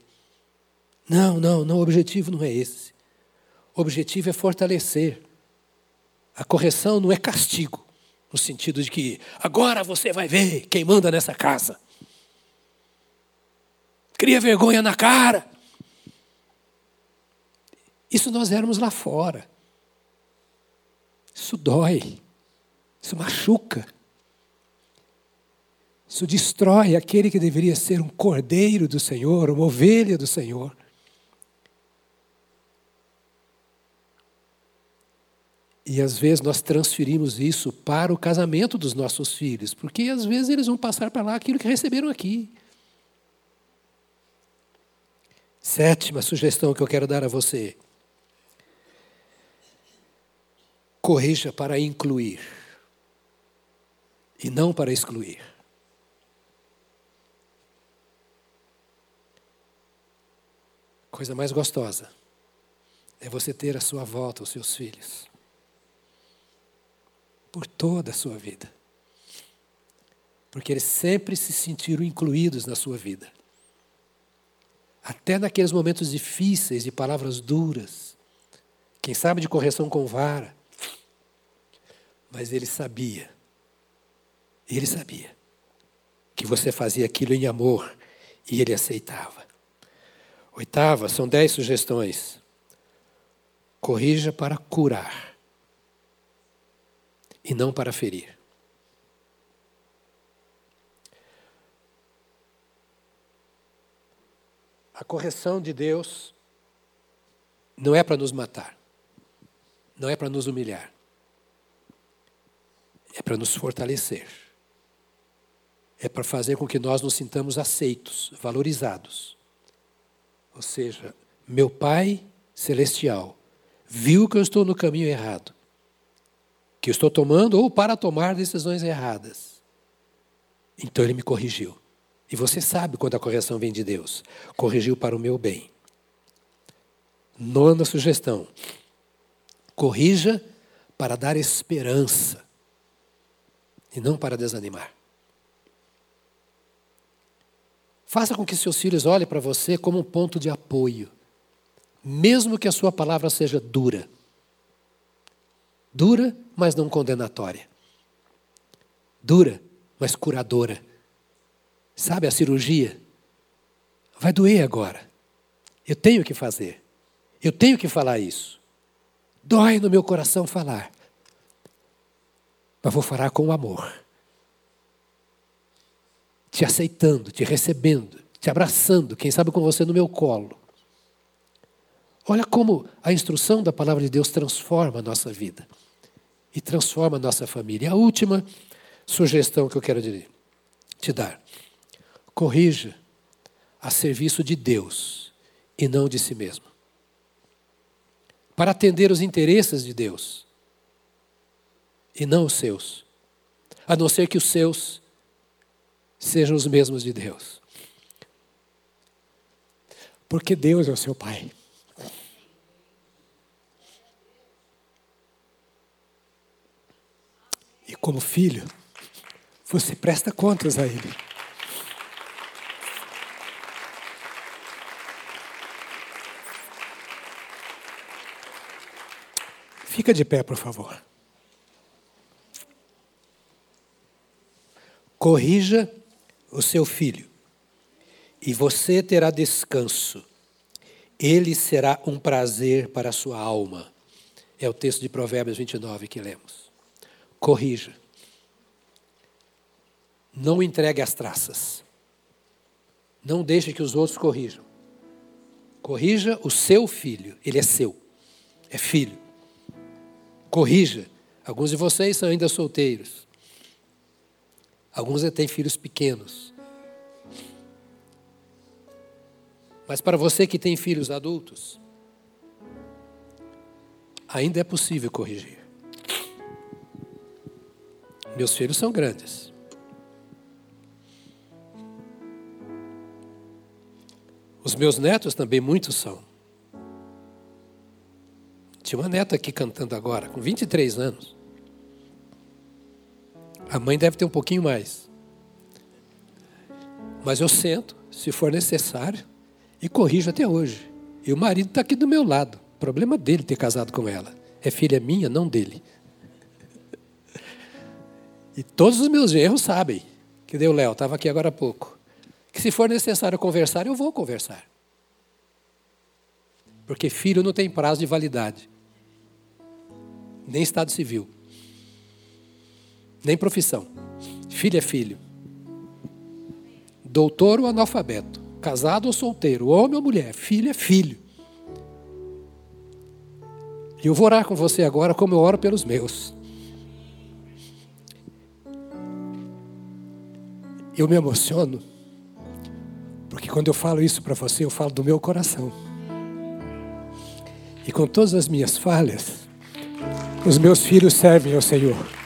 Não, não, não, o objetivo não é esse. O objetivo é fortalecer. A correção não é castigo, no sentido de que agora você vai ver quem manda nessa casa. Cria vergonha na cara. Isso nós éramos lá fora. Isso dói. Isso machuca. Isso destrói aquele que deveria ser um cordeiro do Senhor, uma ovelha do Senhor. E às vezes nós transferimos isso para o casamento dos nossos filhos, porque às vezes eles vão passar para lá aquilo que receberam aqui. Sétima sugestão que eu quero dar a você. Corrija para incluir e não para excluir. Coisa mais gostosa é você ter à sua volta os seus filhos por toda a sua vida. Porque eles sempre se sentiram incluídos na sua vida. Até naqueles momentos difíceis, de palavras duras, quem sabe de correção com vara, mas ele sabia, ele sabia, que você fazia aquilo em amor e ele aceitava. Oitava, são dez sugestões. Corrija para curar e não para ferir. A correção de Deus não é para nos matar, não é para nos humilhar é para nos fortalecer. É para fazer com que nós nos sintamos aceitos, valorizados. Ou seja, meu Pai celestial viu que eu estou no caminho errado, que eu estou tomando ou para tomar decisões erradas. Então ele me corrigiu. E você sabe quando a correção vem de Deus. Corrigiu para o meu bem. Nona sugestão: corrija para dar esperança e não para desanimar. Faça com que seus filhos olhem para você como um ponto de apoio, mesmo que a sua palavra seja dura. Dura, mas não condenatória. Dura, mas curadora. Sabe a cirurgia? Vai doer agora. Eu tenho que fazer. Eu tenho que falar isso. Dói no meu coração falar. Mas vou falar com amor. Te aceitando, te recebendo, te abraçando, quem sabe com você no meu colo. Olha como a instrução da palavra de Deus transforma a nossa vida e transforma a nossa família. E a última sugestão que eu quero te dar: corrija a serviço de Deus e não de si mesmo. Para atender os interesses de Deus e não os seus, a não ser que os seus sejam os mesmos de Deus. Porque Deus é o seu Pai. E como filho, você presta contas a Ele. Fica de pé, por favor. Corrija o seu filho, e você terá descanso. Ele será um prazer para a sua alma. É o texto de Provérbios 29 que lemos corrija. Não entregue as traças. Não deixe que os outros corrijam. Corrija o seu filho, ele é seu, é filho. Corrija. Alguns de vocês são ainda solteiros. Alguns têm filhos pequenos. Mas para você que tem filhos adultos, ainda é possível corrigir. Meus filhos são grandes. Os meus netos também muitos são. Tinha uma neta aqui cantando agora, com 23 anos. A mãe deve ter um pouquinho mais. Mas eu sento, se for necessário, e corrijo até hoje. E o marido está aqui do meu lado. Problema dele ter casado com ela. É filha minha, não dele. E todos os meus erros sabem. Que deu Léo, estava aqui agora há pouco. Que se for necessário conversar, eu vou conversar. Porque filho não tem prazo de validade. Nem estado civil. Nem profissão. Filho é filho. Doutor ou analfabeto. Casado ou solteiro. Homem ou mulher. Filho é filho. E eu vou orar com você agora como eu oro pelos meus. Eu me emociono, porque quando eu falo isso para você, eu falo do meu coração. E com todas as minhas falhas, os meus filhos servem ao Senhor.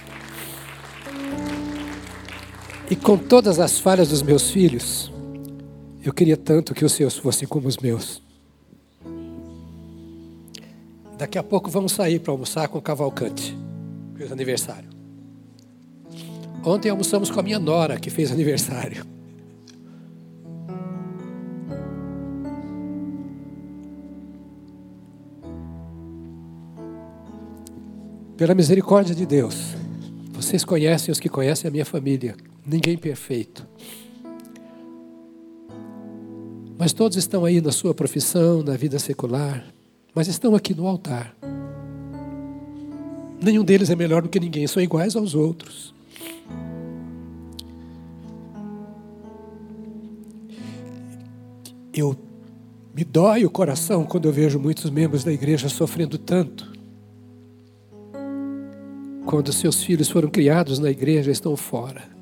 E com todas as falhas dos meus filhos, eu queria tanto que os seus fossem como os meus. Daqui a pouco vamos sair para almoçar com o Cavalcante, fez aniversário. Ontem almoçamos com a minha nora, que fez aniversário. Pela misericórdia de Deus, vocês conhecem os que conhecem a minha família. Ninguém perfeito. Mas todos estão aí na sua profissão, na vida secular, mas estão aqui no altar. Nenhum deles é melhor do que ninguém, são iguais aos outros. eu me dói o coração quando eu vejo muitos membros da igreja sofrendo tanto. Quando seus filhos foram criados na igreja, estão fora.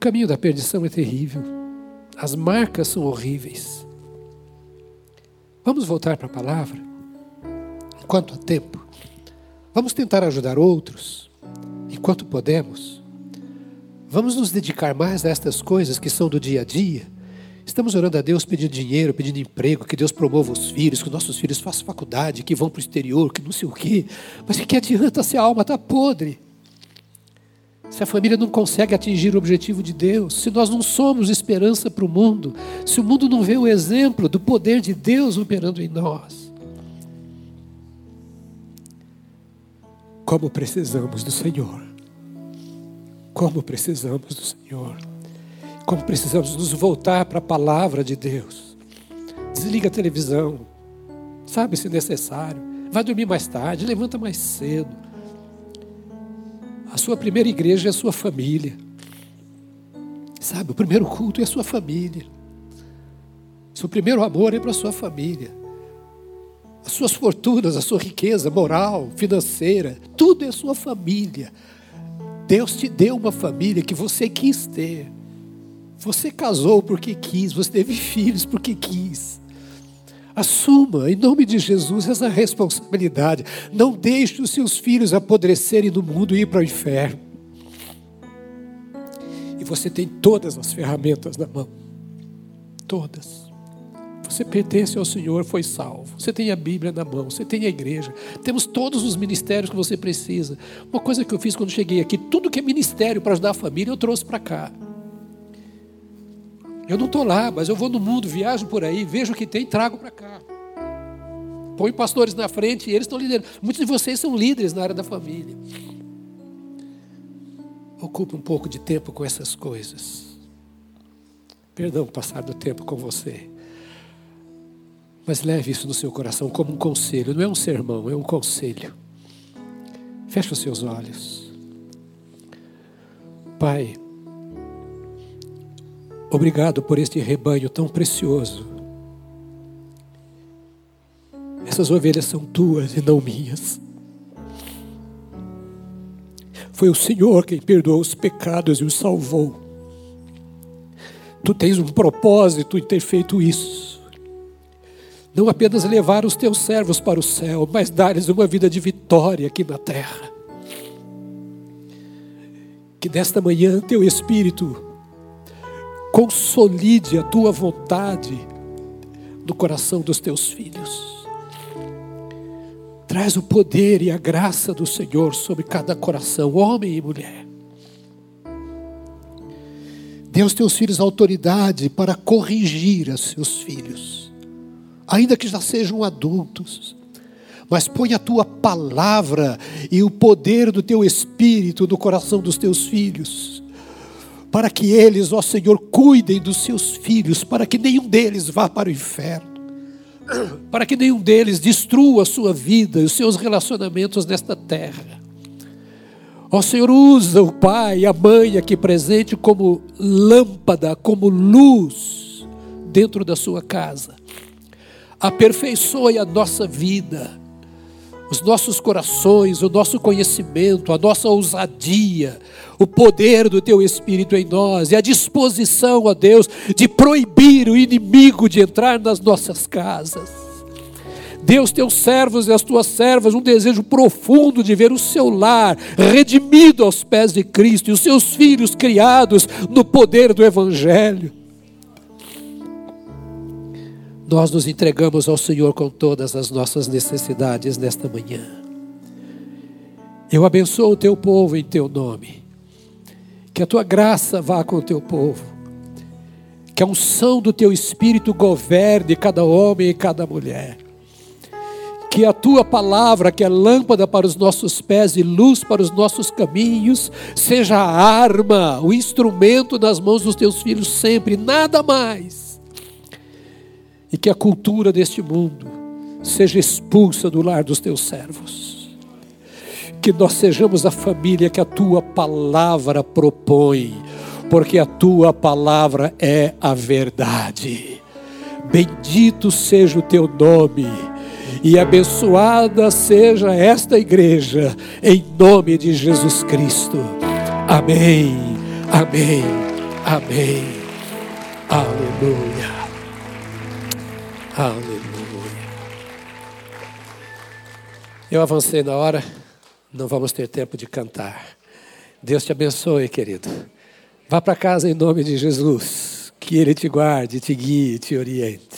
Caminho da perdição é terrível. As marcas são horríveis. Vamos voltar para a palavra? Enquanto há tempo. Vamos tentar ajudar outros, enquanto podemos. Vamos nos dedicar mais a estas coisas que são do dia a dia. Estamos orando a Deus pedindo dinheiro, pedindo emprego, que Deus promova os filhos, que os nossos filhos façam faculdade, que vão para o exterior, que não sei o quê. Mas o que adianta se a alma está podre? Se a família não consegue atingir o objetivo de Deus, se nós não somos esperança para o mundo, se o mundo não vê o exemplo do poder de Deus operando em nós. Como precisamos do Senhor. Como precisamos do Senhor. Como precisamos nos voltar para a palavra de Deus. Desliga a televisão. Sabe se necessário. Vai dormir mais tarde, levanta mais cedo a sua primeira igreja é a sua família. Sabe, o primeiro culto é a sua família. Seu primeiro amor é para a sua família. As suas fortunas, a sua riqueza moral, financeira, tudo é sua família. Deus te deu uma família que você quis ter. Você casou porque quis, você teve filhos porque quis. Assuma, em nome de Jesus, essa responsabilidade. Não deixe os seus filhos apodrecerem no mundo e ir para o inferno. E você tem todas as ferramentas na mão. Todas. Você pertence ao Senhor, foi salvo. Você tem a Bíblia na mão, você tem a igreja. Temos todos os ministérios que você precisa. Uma coisa que eu fiz quando cheguei aqui, tudo que é ministério para ajudar a família, eu trouxe para cá. Eu não estou lá, mas eu vou no mundo, viajo por aí, vejo o que tem, trago para cá. Põe pastores na frente e eles estão liderando. Muitos de vocês são líderes na área da família. Ocupe um pouco de tempo com essas coisas. Perdão passar do tempo com você. Mas leve isso no seu coração como um conselho. Não é um sermão, é um conselho. Feche os seus olhos. Pai, Obrigado por este rebanho tão precioso. Essas ovelhas são tuas e não minhas. Foi o Senhor quem perdoou os pecados e os salvou. Tu tens um propósito em ter feito isso. Não apenas levar os teus servos para o céu, mas dar-lhes uma vida de vitória aqui na terra. Que nesta manhã teu Espírito consolide a tua vontade no coração dos teus filhos. Traz o poder e a graça do Senhor sobre cada coração, homem e mulher. Dê aos teus filhos autoridade para corrigir os seus filhos, ainda que já sejam adultos. Mas põe a tua palavra e o poder do teu espírito no coração dos teus filhos para que eles, ó Senhor, cuidem dos seus filhos, para que nenhum deles vá para o inferno, para que nenhum deles destrua a sua vida e os seus relacionamentos nesta terra. Ó Senhor, usa o pai e a mãe aqui presente como lâmpada, como luz dentro da sua casa. Aperfeiçoe a nossa vida os nossos corações, o nosso conhecimento, a nossa ousadia, o poder do Teu Espírito em nós e a disposição, ó Deus, de proibir o inimigo de entrar nas nossas casas. Deus, teus servos e as tuas servas, um desejo profundo de ver o seu lar redimido aos pés de Cristo e os seus filhos criados no poder do Evangelho nós nos entregamos ao Senhor com todas as nossas necessidades nesta manhã. Eu abençoo o teu povo em teu nome. Que a tua graça vá com o teu povo. Que a unção do teu espírito governe cada homem e cada mulher. Que a tua palavra, que é lâmpada para os nossos pés e luz para os nossos caminhos, seja a arma, o instrumento nas mãos dos teus filhos sempre, nada mais e que a cultura deste mundo seja expulsa do lar dos teus servos. Que nós sejamos a família que a tua palavra propõe, porque a tua palavra é a verdade. Bendito seja o teu nome e abençoada seja esta igreja, em nome de Jesus Cristo. Amém, amém, amém. Aleluia. Aleluia. Eu avancei na hora, não vamos ter tempo de cantar. Deus te abençoe, querido. Vá para casa em nome de Jesus. Que Ele te guarde, te guie, te oriente.